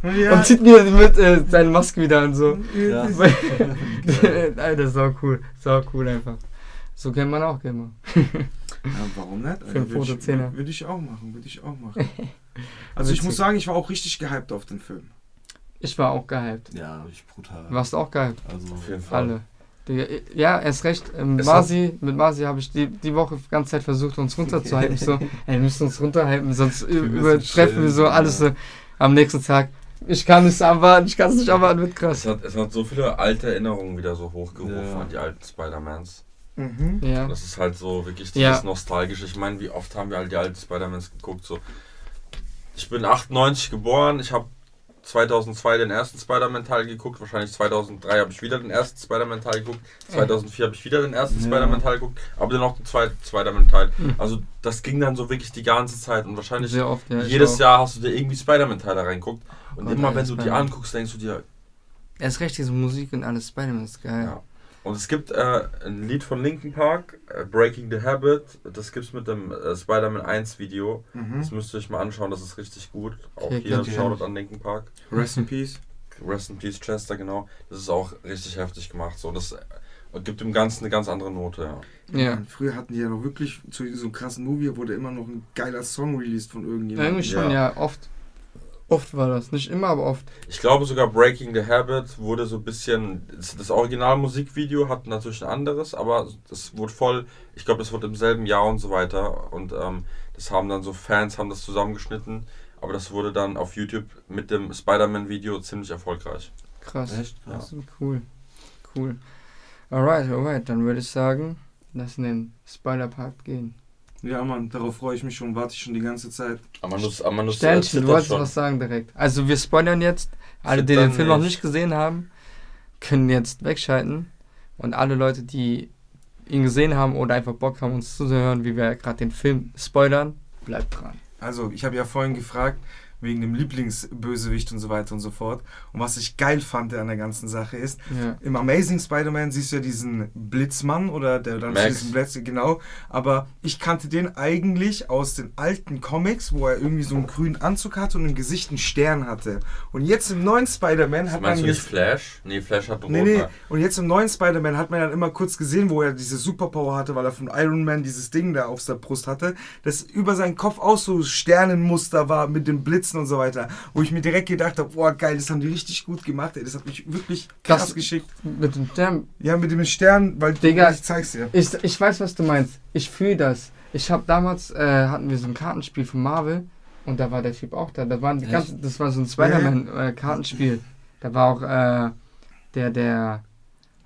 ja. und zieht mir mit äh, seine Maske wieder an. So. Ja. Alter, sau cool. Sau cool einfach. So kennt man auch gerne. Ja, warum nicht? Für ein Würde Foto ich, würde ich auch machen, würde ich auch machen. Also ich muss sagen, ich war auch richtig gehypt auf den Film. Ich war auch gehypt. Ja, ich brutal. Warst du auch gehypt? Also, auf jeden Fall. Alle. Ja, erst recht. Ähm, Marzi, mit Marzi habe ich die, die Woche die ganze Zeit versucht, uns runterzuhalten. Ich so, ey, wir müssen uns runterhalten, sonst müssen übertreffen wir so ja. alles so am nächsten Tag. Ich kann es erwarten, ich kann es nicht erwarten, wird Es krass. hat, es hat so viele alte Erinnerungen wieder so hochgerufen Ja. an die alten Spider-Mans. Mhm. Ja. Das ist halt so wirklich Ja. dieses Nostalgische. Ich meine, wie oft haben wir halt die alten Spider-Mans geguckt? So. Ich bin 98 geboren, ich habe 2002 den ersten Spider-Man-Teil geguckt, wahrscheinlich 2003 habe ich wieder den ersten Spider-Man-Teil geguckt, 2004 habe ich wieder den ersten Ja. Spider-Man-Teil geguckt, aber dann noch den zweiten Spider-Man-Teil. Mhm. Also das ging dann so wirklich die ganze Zeit und wahrscheinlich Sehr oft, ja. jedes auch. Jahr hast du dir irgendwie Spider-Man-Teile reinguckt und Gott, immer wenn du die anguckst, denkst du dir, Erst recht diese Musik und alles Spider-Man ist geil. Ja. Und es gibt äh, ein Lied von Linkin Park, äh, Breaking the Habit. Das gibt's mit dem äh, Spider-Man 1 Video. Mhm. Das müsst ihr euch mal anschauen, das ist richtig gut. Auch Okay, hier okay. Shoutout an Linkin Park. Rest in Peace. Rest in Peace Chester, genau. Das ist auch richtig heftig gemacht. So, das äh, gibt dem Ganzen eine ganz andere Note, ja. Ja. Mann, früher hatten die ja noch wirklich zu so einem krassen Movie wurde immer noch ein geiler Song released von irgendjemandem. Irgendwie schon, ja, oft. Oft war das, nicht immer, aber oft. Ich glaube sogar Breaking the Habit wurde so ein bisschen. Das Original-Musikvideo hat natürlich ein anderes, aber das wurde voll. Ich glaube, das wurde im selben Jahr und so weiter. Und ähm, das haben dann so Fans haben das zusammengeschnitten. Aber das wurde dann auf YouTube mit dem Spider-Man-Video ziemlich erfolgreich. Krass. Echt. Das ist cool. Cool. Alright, alright, dann würde ich sagen, lass in den Spoiler-Park gehen. Ja, Mann, darauf freue ich mich schon, warte ich schon die ganze Zeit. Amanus, Amanus Sternchen, du wolltest schon. was sagen direkt. Also wir spoilern jetzt. Alle, die den Film noch nicht. nicht gesehen haben, können jetzt wegschalten. Und alle Leute, die ihn gesehen haben oder einfach Bock haben, uns zuzuhören, wie wir gerade den Film spoilern, bleibt dran. Also, ich habe ja vorhin gefragt, wegen dem Lieblingsbösewicht und so weiter und so fort. Und was ich geil fand an der ganzen Sache ist, Ja. im Amazing Spider-Man siehst du ja diesen Blitzmann oder der dann diesen Blitz, genau. Aber ich kannte den eigentlich aus den alten Comics, wo er irgendwie so einen grünen Anzug hatte und im Gesicht einen Stern hatte. Und jetzt im neuen Spider-Man hat man Meinst du nicht jetzt Flash? Nee, Flash hat rot. Nee, nee. ne? Und jetzt im neuen Spider-Man hat man dann immer kurz gesehen, wo er diese Superpower hatte, weil er von Iron Man dieses Ding da auf der Brust hatte, das über seinen Kopf auch so Sternenmuster war mit den Blitzen und so weiter. Wo ich mir direkt gedacht habe, boah, geil, das haben die richtig gut gemacht, ey. Das hat mich wirklich krass Das- geschickt. Mit dem Stern. Ja, mit dem Stern, weil Digga. ich zeig's dir. Ich, ich weiß, was du meinst. Ich fühle das. Ich habe damals, äh, hatten wir so ein Kartenspiel von Marvel und da war der Typ auch da. Da waren die ganzen, das war so ein Spider-Man-Kartenspiel. da war auch äh, der, der,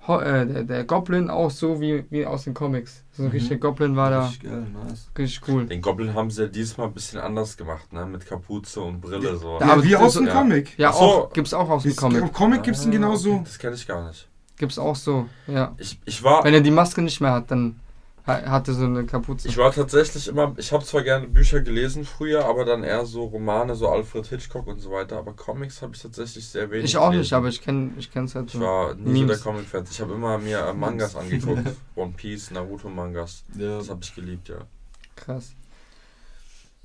äh, der, der Goblin auch so wie, wie aus den Comics. So ein Mhm. richtiger Goblin war da. Richtig geil, nice. Richtig cool. Den Goblin haben sie ja diesmal ein bisschen anders gemacht, ne? Mit Kapuze und Brille so. Ja, aber wie aus dem ja. Comic. Ja, Ach so. auch, gibt's auch aus dem Comic. Im Comic gibt's ihn Ah, genauso. okay, Das kenne ich gar nicht. Gibt's auch so, ja. Ich, ich war. Wenn er die Maske nicht mehr hat, dann ha- hat er so eine Kapuze. Ich war tatsächlich immer, ich habe zwar gerne Bücher gelesen früher, aber dann eher so Romane, so Alfred Hitchcock und so weiter, aber Comics habe ich tatsächlich sehr wenig Ich auch gelesen. nicht, aber ich kenn, ich kenn's halt Ich so. war nie so Memes. der Comic-Fan. Ich habe immer mir äh, Mangas angeguckt. One Piece, Naruto-Mangas. Ja, Das habe ich geliebt, ja. Krass.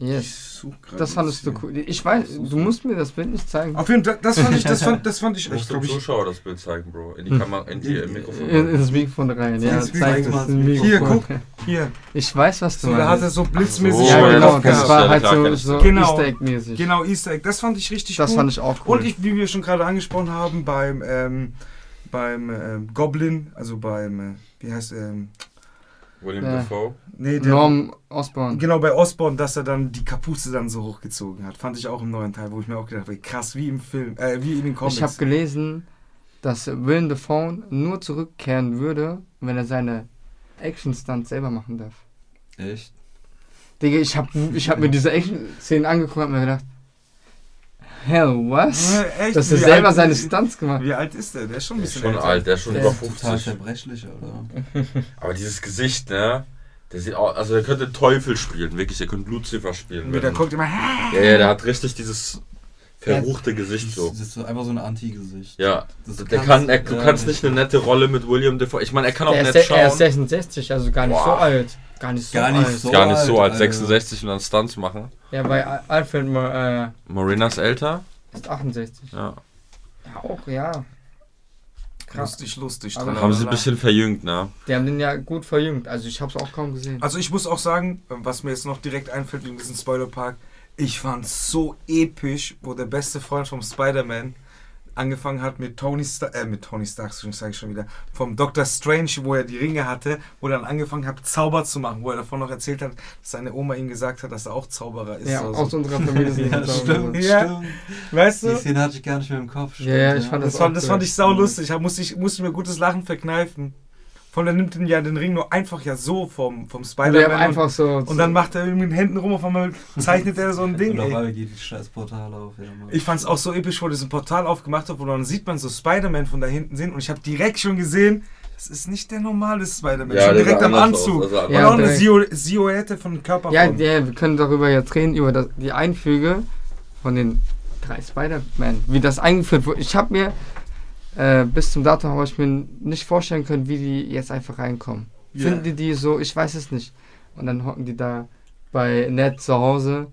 Yes. Ich such grad Das fandest du cool. Ich weiß, du musst mir das Bild nicht zeigen. Auf jeden Fall, das fand ich, das fand, das fand ich Ich muss echt, dem glaube ich. Zuschauer das Bild zeigen, Bro. In die Hm. Kamera, in die äh, Mikrofon. In, ins Mikrofon rein, ja. Zeig Mikrofon. das ins Hier, Mikrofon. Hier, Ich weiß, was du so, da hat er meinst. so blitzmäßig So, Ja, genau, das war halt so, so Genau. Easter Egg-mäßig. Genau, Easter Egg. Das fand ich richtig Das cool. fand ich auch cool. Und ich, wie wir schon gerade angesprochen haben, beim, ähm, beim ähm, Goblin, also beim, äh, wie heißt, ähm, William Ja. Dafoe. nee, der, Norm Osborn. genau bei Osborn, dass er dann die Kapuze dann so hochgezogen hat. Fand ich auch im neuen Teil, wo ich mir auch gedacht habe, krass, wie im Film, äh, wie in den Comics. Ich habe gelesen, dass Willem Dafoe nur zurückkehren würde, wenn er seine Action-Stunts selber machen darf. echt. Digga, ich hab, ich hab mir diese Action-Szenen angeguckt und hab mir gedacht, hell, was? Ja, echt, Dass er selber seine Stunts gemacht Wie alt ist der? Der ist schon ein Der ist bisschen schon alt, der ist schon Der über ist total 50. zerbrechlich, oder? Aber dieses Gesicht, ne? Der sieht auch, also der könnte Teufel spielen, wirklich. Der könnte Lucifer spielen. Der wenn- guckt immer, ja, ja, der hat richtig dieses verruchte Gesicht so. Das ist so einfach so ein Anti-Gesicht. Ja, Das der kannst- kann, er, du ja, kannst nicht eine nette Rolle mit William Defoe. Ich meine, er kann auch nett ist, er ist schauen. 66, also gar nicht so alt. Gar nicht so Gar nicht alt. so. Gar nicht so alt, alt, 66 und dann Stunts machen. Ja, bei Al- Alfred äh, Morena ist älter. ist 68. Ja. Ja, auch, ja. Krass. lustig, lustig. Aber-. Haben sie ein bisschen verjüngt, ne? Die haben den ja gut verjüngt. Also ich hab's auch kaum gesehen. Also ich muss auch sagen, was mir jetzt noch direkt einfällt wegen diesem Spoilerpark, ich fand so episch, wo der beste Freund vom Spider-Man angefangen hat mit Tony Stark, äh, mit Tony Stark, sage ich schon wieder, vom Doctor Strange, wo er die Ringe hatte, wo er dann angefangen hat, Zauber zu machen, wo er davon noch erzählt hat, dass seine Oma ihm gesagt hat, dass er auch Zauberer ist. ja, aus so. unserer Familie sind Ja, die stimmt. Ja. stimmt. Weißt Die du? Szene hatte ich gar nicht mehr im Kopf. Ja, ja, ich fand Das, das fand, das fand ich sau lustig. Ich musste, ich musste mir gutes Lachen verkneifen. Von der nimmt ihn ja den Ring nur einfach ja so vom, vom Spider-Man. einfach so. und, und dann macht er irgendwie mit den Händen rum, auf einmal zeichnet er so ein Ding. Und auf einmal geht die scheiß Portal auf. Ja. Ich fand es auch so episch, wo er diesen Portal aufgemacht hat, wo dann sieht man so Spider-Man von da hinten sehen und ich habe direkt schon gesehen, das ist nicht der normale Spider-Man. Ja, schon der direkt am Anzug. aus, der sah und Ja, auch eine Silhouette von Körper. Ja, ja, wir können darüber jetzt reden, über das, die Einfüge von den drei Spider-Man. Wie das eingeführt wurde. Ich habe mir äh, bis zum Datum habe ich mir nicht vorstellen können, wie die jetzt einfach reinkommen. Ja. Finden die die so? Ich weiß es nicht. Und dann hocken die da bei Ned zu Hause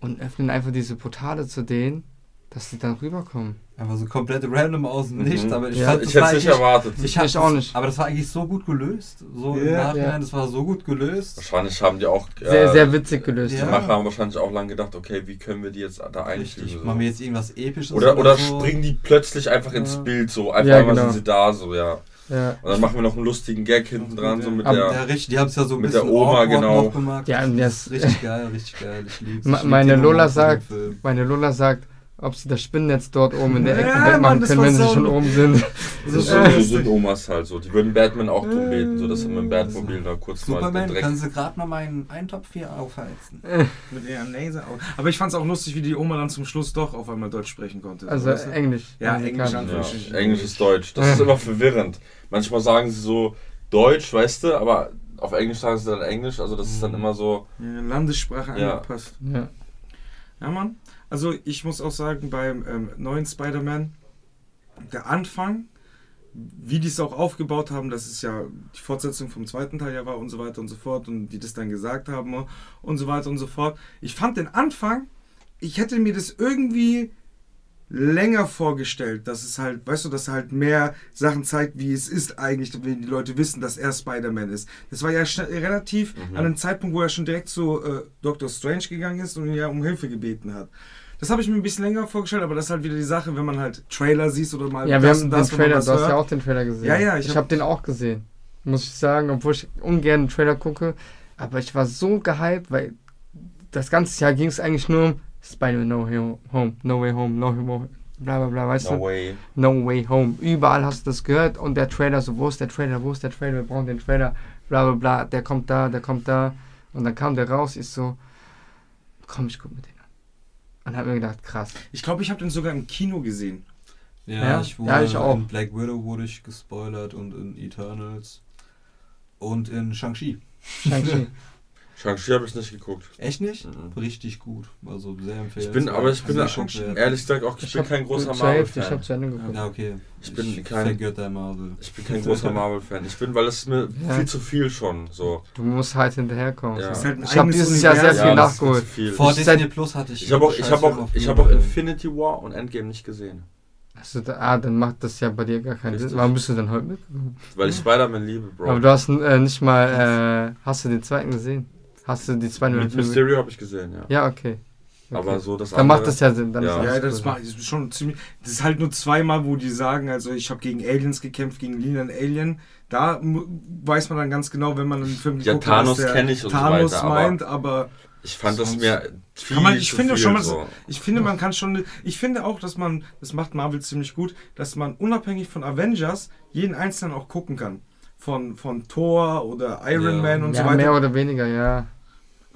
und öffnen einfach diese Portale zu denen. dass die dann rüberkommen. Einfach so komplett random aus dem Nichts, Mhm. aber ich Ja, fand, Ich hätte es nicht eigentlich- erwartet. Ich, Ich auch nicht. Aber das war eigentlich so gut gelöst. So im Ja, Nachhinein, ja. das war so gut gelöst. Wahrscheinlich haben die auch. Sehr, äh, sehr witzig gelöst. Die Ja. Macher haben wahrscheinlich auch lange gedacht, okay, wie können wir die jetzt da Richtig. einfügen? Machen wir jetzt irgendwas Episches Oder, oder so. springen die plötzlich einfach ins Ja. Bild so. Einfach Ja, einmal genau. sind sie da so, ja. Ja. Und dann machen wir noch einen lustigen Gag hinten dran, so mit Ja, der. richtig. Die haben es ja so ein Mit der bisschen Oma, awkward genau. noch gemacht. Ja, und das ist richtig geil, richtig geil. Ich lieb's. Meine Lola sagt-. Meine Lola sagt, ob sie das Spinnennetz dort oben in der Ecke Ja, wegmachen können, wenn sie schon oben sind. Das So, so, sind Omas halt so. Die würden Batman auch drum beten, so dass er mit dem Batmobil da kurz mal den Superman, können Sie gerade mal meinen Eintopf hier aufheizen? Mit ihrem Laser. Aber ich fand es auch lustig, wie die Oma dann zum Schluss doch auf einmal Deutsch sprechen konnte. Also weißt du? Englisch. Ja. Englisch, Ja, Englisch ist Deutsch. Das ist immer verwirrend. Manchmal sagen sie so Deutsch, weißt du, aber auf Englisch sagen sie dann Englisch. Also das ist dann immer so. Ja, Landessprache Ja. angepasst. Ja. Ja, Mann. Also ich muss auch sagen, beim ähm, neuen Spider-Man, der Anfang, wie die es auch aufgebaut haben, dass es ja die Fortsetzung vom zweiten Teil ja war und so weiter und so fort und die das dann gesagt haben und so weiter und so fort. Ich fand den Anfang, ich hätte mir das irgendwie länger vorgestellt, dass es halt, weißt du, dass er halt mehr Sachen zeigt, wie es ist eigentlich, wenn die Leute wissen, dass er Spider-Man ist. Das war ja relativ Mhm. an einem Zeitpunkt, wo er schon direkt zu äh, Doctor Strange gegangen ist und ihn ja um Hilfe gebeten hat. Das habe ich mir ein bisschen länger vorgestellt, aber das ist halt wieder die Sache, wenn man halt Trailer siehst oder mal Ja, wir haben den das, man Trailer, du hast ja auch den Trailer gesehen. Ja, ja, ich ich hab- habe den auch gesehen. Muss ich sagen, obwohl ich ungern einen Trailer gucke. Aber ich war so gehypt, weil das ganze Jahr ging es eigentlich nur um Spider-Man No Way Home, No Way Home, No Way Home, bla bla bla, weißt No du? way. No Way Home. Überall hast du das gehört und der Trailer, so, wo ist der Trailer, wo ist der Trailer, wir brauchen den Trailer, bla bla bla, der kommt da, der kommt da. Und dann kam der raus, ich so, komm, ich guck mir den an. Und hab mir gedacht, krass. Ich glaube, ich habe den sogar im Kino gesehen. Ja, Ja? ich wurde Ja, ich auch. in Black Widow wurde ich gespoilert und in Eternals und in Shang-Chi. Shang-Chi. Shang-Chi habe ich nicht geguckt. Echt nicht? Mhm. Richtig gut. Also sehr Ich empfehlenswert. bin, aber ich bin Also wert. ehrlich gesagt auch, ich, bin hab kein großer Hälfte, Ich Marvel-Fan. hab zu Ende geguckt. Ja, okay. Ich bin kein- Marvel. Ich bin kein großer Marvel-Fan. Ich bin, weil es ist mir Ja. viel zu viel schon. So. Du musst halt hinterherkommen. Ja. Halt ein ich habe dieses Jahr sehr viel nachgeholt. viel. Vor Ich- Disney Plus hatte ich. Ich habe auch, ich habe Film auch, ich habe auch. Infinity War und Endgame nicht gesehen. Also, da, ah, dann macht das ja bei dir gar keinen. Sinn. Warum bist du denn heute mitgekommen? Weil ich Spider-Man liebe, Bro. Aber du hast äh, nicht mal, äh, hast du den zweiten gesehen? Hast du die zweiten Mit? Mysterio habe ich gesehen, ja. Ja, okay. okay. Aber so das Dann macht das ja Sinn. Dann Ja. ist Ja, das ist schon ziemlich. Das ist halt nur zweimal, wo die sagen, also ich habe gegen Aliens gekämpft, gegen Lilan Alien. Da mu- weiß man dann ganz genau, wenn man einen Film Ja, geguckt hat, Thanos was der kenn ich und so Thanos weiter, aber- meint, aber Ich fand das mir viel man- ich zu finde viel schon mal so. ich finde, man kann schon. Ich finde auch, dass man, das macht Marvel ziemlich gut, dass man unabhängig von Avengers jeden einzelnen auch gucken kann. Von, von Thor oder Iron Ja. Man und ja, so weiter. mehr oder weniger, ja.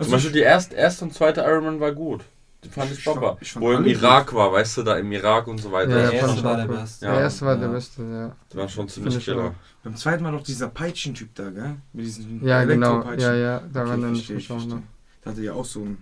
Also Zum Beispiel die erste, erste und zweite Iron Man war gut. Die fand ich Ich fand- Papa. ich fand Wo im alle Irak war, weißt du, da im Irak und so weiter. Ja, Der erste war der beste. Ja. Der erste war der beste, ja. das war schon ziemlich ich killer. Beim zweiten war doch dieser Peitschentyp da, gell? Mit diesen Ja, genau. Elektropeitschen. Ja, ja, daran Okay, erinnere ich verstehe, mich auch verstehe. noch. Da hatte ja auch so ein.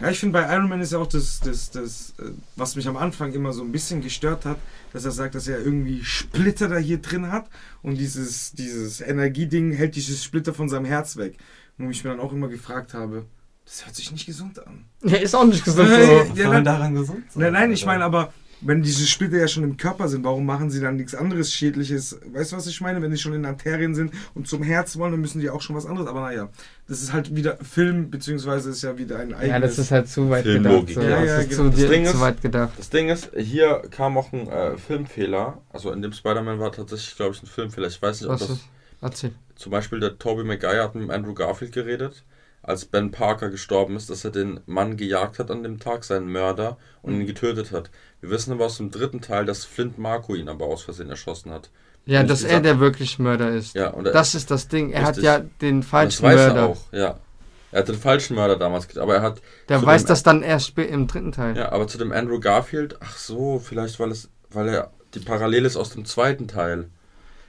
Ja, ich finde bei Iron Man ist ja auch das, das, das, äh, was mich am Anfang immer so ein bisschen gestört hat, dass er sagt, dass er irgendwie Splitter da hier drin hat und dieses, dieses Energieding hält dieses Splitter von seinem Herz weg. Wo ich mir dann auch immer gefragt habe, das hört sich nicht gesund an. Ja, ist auch nicht gesund. Hey, So. Ja, soll nein. daran gesund sein? Nein, nein, ich meine aber, wenn diese Splitter ja schon im Körper sind, warum machen sie dann nichts anderes Schädliches? Weißt du, was ich meine? Wenn die schon in Arterien sind und zum Herz wollen, dann müssen die auch schon was anderes. Aber naja, das ist halt wieder Film, beziehungsweise ist ja wieder ein eigenes... Ja, das ist halt zu weit Filmlogik, gedacht. So. ja. das Ja, ist ja, zu, genau. Das dir, Ding zu ist- weit gedacht. Das Ding ist, hier kam auch ein äh, Filmfehler. Also in dem Spider-Man war tatsächlich, glaube ich, ein Filmfehler. Ich weiß nicht, ob Was das. ist? Erzähl. Zum Beispiel der Tobey Maguire hat mit Andrew Garfield geredet, als Ben Parker gestorben ist, dass er den Mann gejagt hat an dem Tag, seinen Mörder, und ihn getötet hat. Wir wissen aber aus dem dritten Teil, dass Flint Marco ihn aber aus Versehen erschossen hat. Ja, Und dass er der wirklich Mörder ist. Ja, und Das ist das Ding. Er Richtig. hat ja den das falschen weiß Mörder. er auch, ja. Er hat den falschen Mörder damals getötet, aber er hat Der weiß das dann erst im dritten Teil. Ja, aber zu dem Andrew Garfield, ach so, vielleicht weil es, weil er die Parallele ist aus dem zweiten Teil.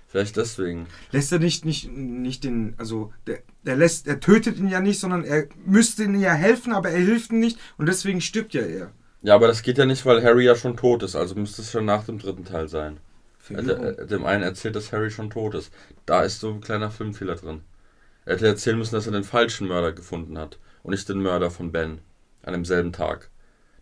Vielleicht deswegen. Lässt er nicht, nicht, nicht den... Also, der, der lässt... Er tötet ihn ja nicht, sondern er müsste ihm ja helfen, aber er hilft ihm nicht und deswegen stirbt ja er. Ja, aber das geht ja nicht, weil Harry ja schon tot ist, also müsste es schon nach dem dritten Teil sein. Er dem einen erzählt, dass Harry schon tot ist. Da ist so ein kleiner Filmfehler drin. Er hätte erzählen müssen, dass er den falschen Mörder gefunden hat und nicht den Mörder von Ben an demselben Tag.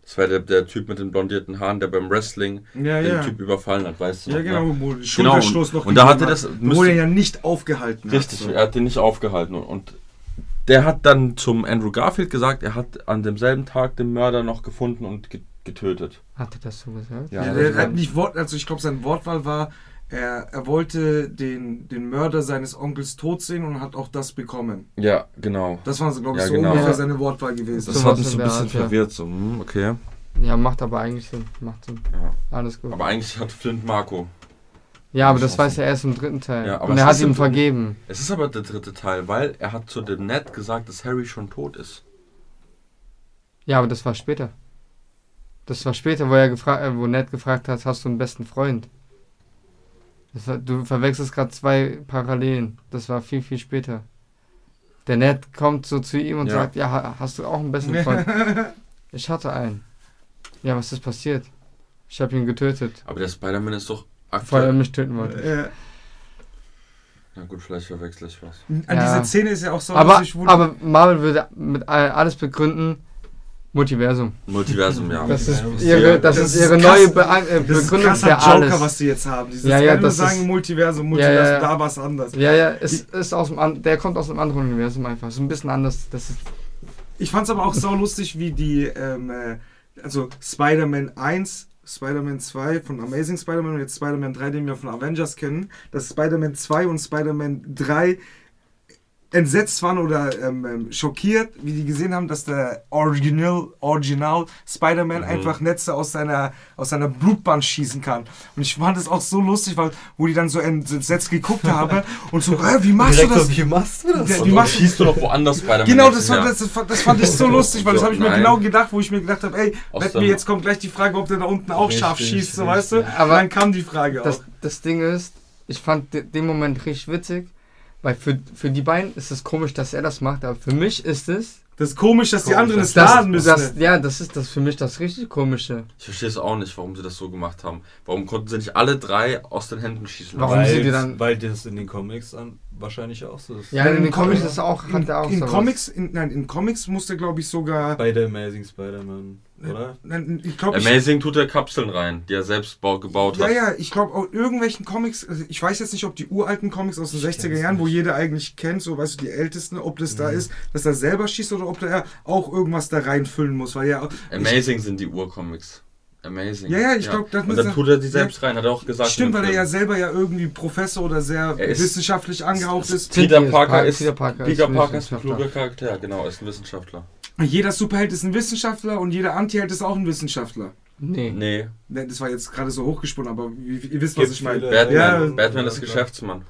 Das war der, der Typ mit den blondierten Haaren, der beim Wrestling Ja, den ja. Typ überfallen hat, weißt du Ja, noch, genau, ne? wo Genau, Schulterstoß und, noch und da hat er gegeben das, Wo er ja nicht aufgehalten Richtig, hat. so. er hat den nicht aufgehalten. Und, und der hat dann zum Andrew Garfield gesagt, er hat an demselben Tag den Mörder noch gefunden und ge getötet. Hat er das so gesagt? Ja, Ja, der hat nicht Wort, also ich glaube, sein Wortwahl war, er, er wollte den, den Mörder seines Onkels tot sehen und hat auch das bekommen. Ja, genau. Das war, glaube ich, Ja, so genau. ungefähr seine Wortwahl gewesen. Das Sowas hat mich so ein bisschen Art, verwirrt. So, hm, okay. Ja, macht aber eigentlich Sinn. Macht Sinn. Ja. Alles gut. Aber eigentlich hat Flint Marco. ja, aber das weiß er erst im dritten Teil. Ja, aber und er hat ihm vergeben. Es ist aber der dritte Teil, weil er hat zu dem Ned gesagt, dass Harry schon tot ist. Ja, aber das war später. Das war später, wo er gefragt, äh, wo Ned gefragt hat, hast du einen besten Freund? Das war, du verwechselst gerade zwei Parallelen. Das war viel, viel später. Der Ned kommt so zu ihm und Ja. sagt, ja, ha- hast du auch einen besten Freund? ich hatte einen. Ja, was ist passiert? Ich habe ihn getötet, Aber der Spider-Man ist doch bevor er aktuell. mich töten wollte. Äh, Na gut, vielleicht verwechsel ich was. an Ja. dieser Szene ist ja auch so aber, aber Marvel würde mit all- alles begründen, Multiversum. Multiversum, ja. Das ist ihre, das das ist ihre neue Be äh, das ist Begründung für Joker, alles. was die jetzt haben. Dieses Ja, ja, das sagen ist- Multiversum, Ja, Multiversum, ja, ja. da war es anders. Ja, ja, es ist aus dem, der kommt aus einem anderen Universum einfach. So ein bisschen anders. Das ist, Ich fand es aber auch so lustig, wie die, ähm, äh, also Spider-Man 1, Spider-Man 2 von Amazing Spider-Man und jetzt Spider-Man 3, den wir von Avengers kennen, dass Spider-Man 2 und Spider-Man 3 entsetzt waren oder ähm, ähm, schockiert, wie die gesehen haben, dass der Original, Original Spider-Man Mhm. einfach Netze aus seiner, aus seiner Blutbahn schießen kann. Und ich fand es auch so lustig, weil wo die dann so entsetzt geguckt haben und so, äh, wie machst Direkt du das? wie machst du das? Ja, dann machen- schießt du doch woanders Spider-Man. Genau, das, war, das, das fand ich so lustig, weil das habe ich mir nein. genau gedacht, wo ich mir gedacht habe, ey, wir jetzt kommt gleich die Frage, ob der da unten auch Richtig, scharf schießt, so richtig. weißt du? Aber Und dann kam die Frage das, auch. das Ding ist, ich fand de- den Moment richtig witzig, weil für, für die beiden ist es komisch, dass er das macht, aber für mich ist es. Das ist komisch, dass die Komisch, anderen es Das, laden müssen. das, ja, das ist das für mich das richtig komische. Ich verstehe es auch nicht, warum sie das so gemacht haben. Warum konnten sie nicht alle drei aus den Händen schießen? Warum weil, die dann- weil das in den Comics an, wahrscheinlich auch so ist. Ja, in den In Comics Com- ist auch, in, hat er auch in sowas. Comics, in, nein, in Comics musste, glaube ich, sogar. Bei der Amazing Spider-Man, oder? Ich glaube, ich, Amazing tut er Kapseln rein, die er selbst bau- gebaut ja, hat. ja, ich glaube, auch irgendwelchen Comics, also ich weiß jetzt nicht, ob die uralten Comics aus den Ich 60er kenn's Jahren, wo jeder eigentlich kennt, so weißt du, die ältesten, ob das da Mhm. ist, dass er selber schießt oder ob er auch irgendwas da reinfüllen muss, weil ja. Amazing sind die Urcomics. Amazing. Ja, ja, ich glaub, das Und dann er- tut er die selbst rein, hat er auch gesagt. Stimmt, weil er ja selber ja irgendwie Professor oder sehr ist- wissenschaftlich angehaucht ist. Peter Parker ist, Peter Parker ist Peter Parker ist ein kluger Charakter, genau, ist ein Wissenschaftler. Jeder Superheld ist ein Wissenschaftler und jeder Antiheld ist auch ein Wissenschaftler. Nee. Nee, Ne, Das war jetzt gerade so hochgesprungen, aber ihr, ihr wisst, was ich meine. Batman, Ja, Batman ist ja. Geschäftsmann.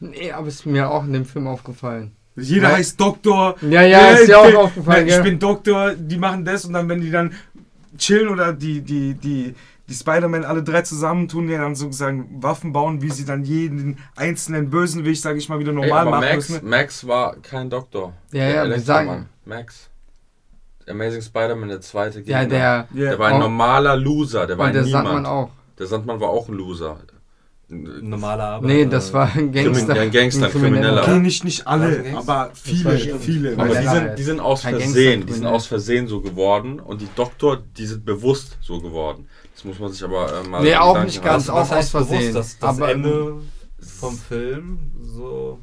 Nee, aber ist mir auch in dem Film aufgefallen. Jeder Weil- heißt Doktor. Ja, ja, ist dir auch aufgefallen, Ich bin Doktor, die machen das und dann, wenn die dann chillen oder die, die, die, die Spider-Man alle drei zusammentun, ja dann sozusagen Waffen bauen, wie sie dann jeden einzelnen Bösenwicht, sage ich mal, wieder Ey, normal aber machen Max, müssen. Max war kein Doktor. Ja, Der ja, wir sagen. Max. Amazing Spider-Man, der zweite Gegner. Ja, der. Ja. Der war ein Auch- normaler Loser, der war Und ein der Niemand. Sandmann auch. Der Sandmann war auch ein Loser. Ein normaler Arbeiter. Nee, das war ein Gangster. ja, ein Gangster, ein Krimineller. Okay, nicht, nicht alle, aber viele, viele. Aber die sind, die sind aus Kein Versehen, die sind aus Versehen so geworden und die Doktor, die sind bewusst so geworden. Das muss man sich aber äh, mal Nee, in auch nicht ganz. auch aus Versehen. bewusst, dass das Aber- Ende vom Film so.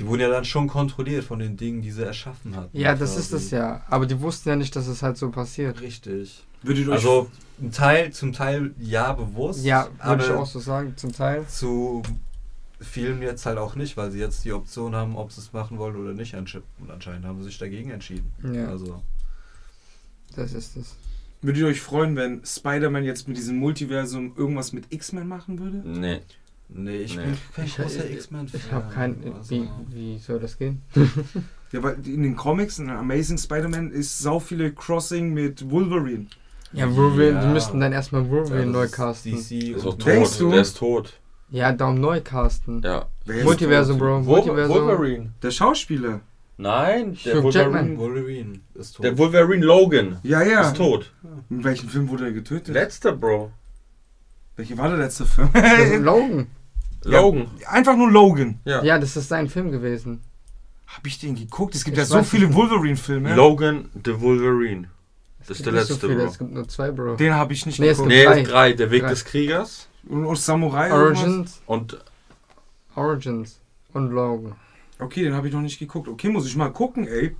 Die wurden ja dann schon kontrolliert von den Dingen, die sie erschaffen hatten. Ja, das quasi. ist das ja. Aber die wussten ja nicht, dass es halt so passiert. Richtig. Würdet ihr euch Also ein Teil, zum Teil ja bewusst, Ja, würde ich aber auch so sagen, zum Teil. zu vielen jetzt halt auch nicht, weil sie jetzt die Option haben, ob sie es machen wollen oder nicht. Und anscheinend haben sie sich dagegen entschieden. Ja, Also das ist es. Würdet ihr euch freuen, wenn Spider-Man jetzt mit diesem Multiversum irgendwas mit X-Men machen würde? Nee. Nee, ich Nee. bin kein Ich- großer ich- X-Men-Fan. Ich habe kein. Also, Wie, wie soll das gehen? Ja, weil in den Comics, in Amazing Spider-Man, ist sau viele Crossing mit Wolverine. Ja, Wolverine, Ja. die müssten dann erstmal Wolverine ja, neu casten. DC Der ist auch und- Denkst tot. du? Der ist tot. Ja, darum neu casten. Ja. Multiversum, tot? Bro. Multiversum. Wolverine. Der Schauspieler. Nein, der Wolverine. Jackman. Wolverine ist tot. Der Wolverine Logan Ja, ja. ist tot. In welchem Film wurde er getötet? Letzter, Bro. Welcher war der letzte Film? Das ist Logan. Logan. Einfach nur Logan. Ja. Ja, das ist sein Film gewesen. Hab ich den geguckt? Es gibt Ich ja so viele. Wolverine-Filme. Logan the Wolverine. Das ist der nicht so letzte, viele, Bro. Es gibt nur zwei, Bro. Den habe ich nicht Nee, es geguckt. Nee, Drei. ist drei. Der Weg Drei. des Kriegers Und, und Samurai irgendwas? Origins, und Origins und Logan. Okay, den habe ich noch nicht geguckt. Okay, muss ich mal gucken, ey.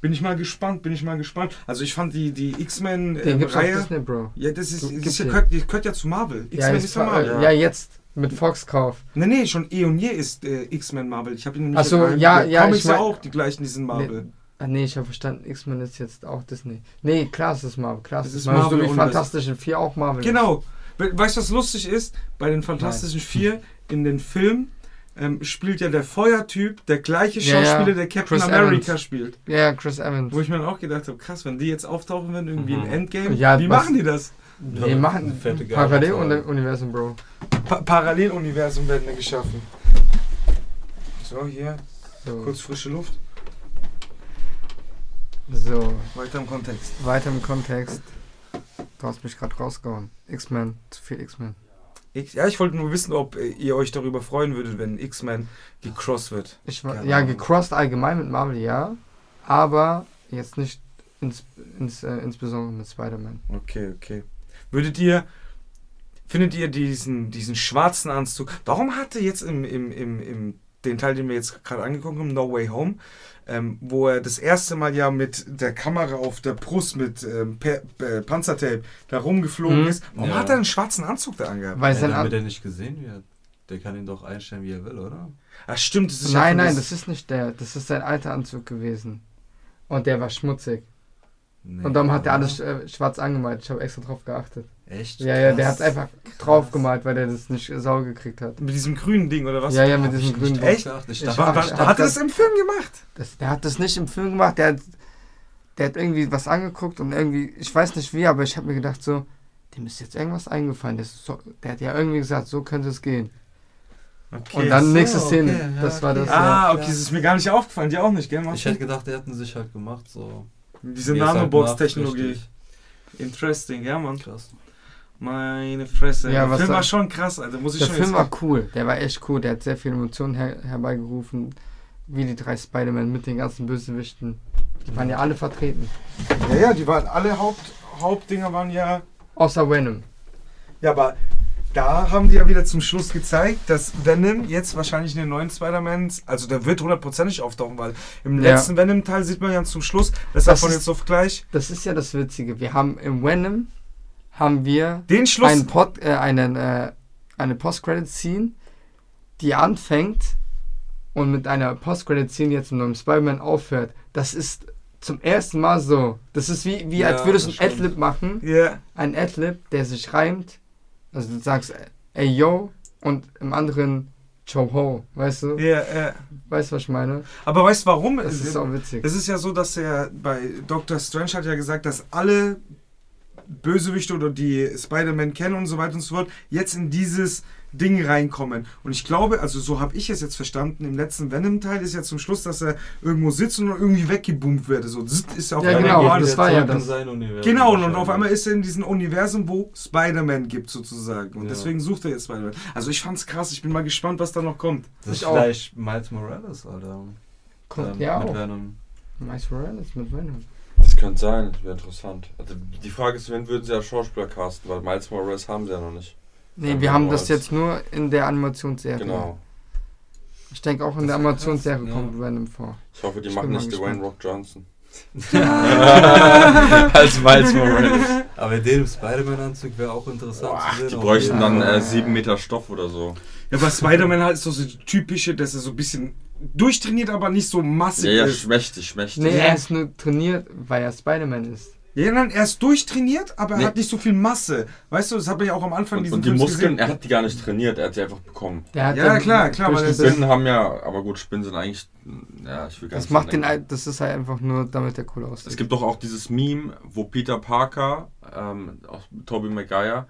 Bin ich mal gespannt, bin ich mal gespannt. Also ich fand die, die Den gibt's auf X-Men-Reihe... Disney, Bro. ja, das ist, das den. gehört, das gehört ja zu Marvel. Ja, X-Men ist, ist ja Marvel. äh, ja, jetzt mit Fox-Kauf. Nee, nee, schon eh und je ist äh, X-Men Marvel. Ich habe ihn nämlich Ach so, in einem- ja, ja, Comics ich mein- ja auch die gleichen, die sind Marvel. Ah, nee, ich habe verstanden, X-Men ist jetzt auch Disney. Nee, klar, es ist Marvel. Klar, es Es ist ist Marvel. Marvel so wie und Fantastischen Vier auch Marvel. ist. Genau. We weißt du, was lustig ist? Bei den Fantastischen Vier in den Filmen ähm, spielt ja der Feuertyp der gleiche Ja, ja. Schauspieler, der Captain Chris America Evans. spielt. Ja, ja, Chris Evans. Wo ich mir dann auch gedacht habe, krass, wenn die jetzt auftauchen würden, irgendwie Mhm. im Endgame, Ja, wie machen die das? Nee, machen. Paralleluniversum, Bro. Pa Paralleluniversen werden geschaffen. So, hier, So, kurz frische Luft. so, Weiter im Kontext. weiter im Kontext. Du hast mich gerade rausgehauen. X-Men, zu viel X-Men. Ja, ich wollte nur wissen, ob äh, ihr euch darüber freuen würdet, wenn X-Men gecrossed wird. Ich war, ja, gecrossed allgemein mit Marvel, ja. Aber jetzt nicht ins, ins, äh, insbesondere mit Spider-Man. Okay, okay. Würdet ihr, findet ihr diesen, diesen schwarzen Anzug, warum hatte jetzt im, im, im, im den Teil, den wir jetzt gerade angeguckt haben, No Way Home, ähm, wo er das erste Mal ja mit der Kamera auf der Brust mit ähm, per, äh, Panzertape da rumgeflogen Mhm. ist, warum Ja. hat er einen schwarzen Anzug da angehabt? Weil Ja, damit er nicht gesehen wird. Der kann ihn doch einstellen, wie er will, oder? Ach stimmt, das ist Nein, nein, das- das ist nicht der. Das ist sein alter Anzug gewesen. Und der war schmutzig. Nee, Und darum hat er alles äh, schwarz angemalt. Ich habe extra drauf geachtet. Echt? Ja, ja, der hat einfach drauf gemalt, weil der das nicht sauer gekriegt hat. mit diesem grünen Ding oder was? Ja, ja, mit ich diesem grünen drauf Echt? Ich Ich dachte, War, war, ich hat er das- im Film gemacht? Das, der hat das nicht im Film gemacht. Der hat, der hat irgendwie was angeguckt und irgendwie, ich weiß nicht wie, aber ich habe mir gedacht so, dem ist jetzt irgendwas eingefallen. Das ist so, der hat ja irgendwie gesagt, so könnte es gehen. Okay. und dann so, nächste Szene. okay, ja, das war okay. das. Ah, ja. okay, das ist mir gar nicht aufgefallen, dir auch nicht, gell? ich Martin? hätte gedacht, der hätten sich halt gemacht, so. Diese halt Nanobox-Technologie. Interesting, ja, Mann. Krass. Meine Fresse. Ja, der was Film war schon krass, Alter. Muss ich Der schon Film war cool. Der war echt cool. Der hat sehr viele Emotionen her herbeigerufen. Wie die drei Spider-Man mit den ganzen Bösewichten. Die waren ja alle vertreten. Ja, ja, die waren alle Haupt, Hauptdinger waren ja. Außer Venom. Ja, aber da haben die ja wieder zum Schluss gezeigt, dass Venom jetzt wahrscheinlich in den neuen Spider-Man, also der wird hundertprozentig auftauchen, weil im Ja. letzten Venom-Teil sieht man ja zum Schluss, dass er Das von ist- jetzt auf gleich Das ist ja das Witzige. Wir haben im Venom haben wir den Schluss. einen Pod, äh, einen, äh, eine Post-Credit-Scene, die anfängt und mit einer Post-Credit-Scene jetzt im neuen Spider-Man aufhört. Das ist zum ersten Mal so. Das ist wie, wie Ja, als würdest du das ein stimmt. Adlib machen. Ja, Ein Adlib, der sich reimt. Also du sagst, ey yo, und im anderen Cho ho. Weißt du? ja, ja. Weißt du, was ich meine? Aber weißt du warum? Das ist auch witzig. Es ist ja so, dass er bei Dr. Strange hat ja gesagt, dass alle Bösewichte oder die Spider-Man kennen und so weiter und so fort, jetzt in dieses Ding reinkommen. Und ich glaube, also so habe ich es jetzt verstanden, im letzten Venom-Teil ist ja zum Schluss, dass er irgendwo sitzt und irgendwie weggeboomt wird. So zzt, ist er auf Ja, einmal genau, das war ja das. sein Universum Genau, und auf einmal ist er in diesem Universum, wo Spider-Man gibt, sozusagen. Und Ja. deswegen sucht er jetzt Spider-Man. Also ich fand's krass, ich bin mal gespannt, was da noch kommt. Das ist Ich auch. vielleicht Miles Morales, Alter. Kommt Ähm, ja mit auch. Venom. Miles Morales mit Venom. Könnte sein, das wäre interessant. Also die Frage ist, wen würden sie als Schauspieler casten, weil Miles Morales haben sie ja noch nicht. Nee, Ja, wir haben Morales. das jetzt nur in der Animationsserie. Genau. Ich denke auch in Das der Animationsserie krass, kommt Venom vor. Ich hoffe, die Ich machen nicht. Dwayne Rock Johnson. als Miles Morales. Aber in dem Spider-Man-Anzug wäre auch interessant Boah, zu sehen. die bräuchten jeden dann äh, sieben Meter Stoff oder so. Ja, aber Spider-Man halt ist so das typische, dass er so ein bisschen durchtrainiert, aber nicht so massig Ja, ja, ist. schmächtig, schmächtig. Nee, er ist nur trainiert, weil er Spider-Man ist. Ja, nein, er ist durchtrainiert, aber er Nee. hat nicht so viel Masse. Weißt du, das habe ich auch am Anfang Und, diesen und die Films Muskeln, gesehen. er hat die gar nicht trainiert, er hat sie einfach bekommen. Der hat Ja, klar, klar, weil Spinnen haben ja, aber gut, Spinnen sind eigentlich, ja, ich will gar Das nicht macht den, denken. das ist halt einfach nur, damit der cool aussieht. Es gibt doch auch dieses Meme, wo Peter Parker, ähm, auch Tobey Maguire,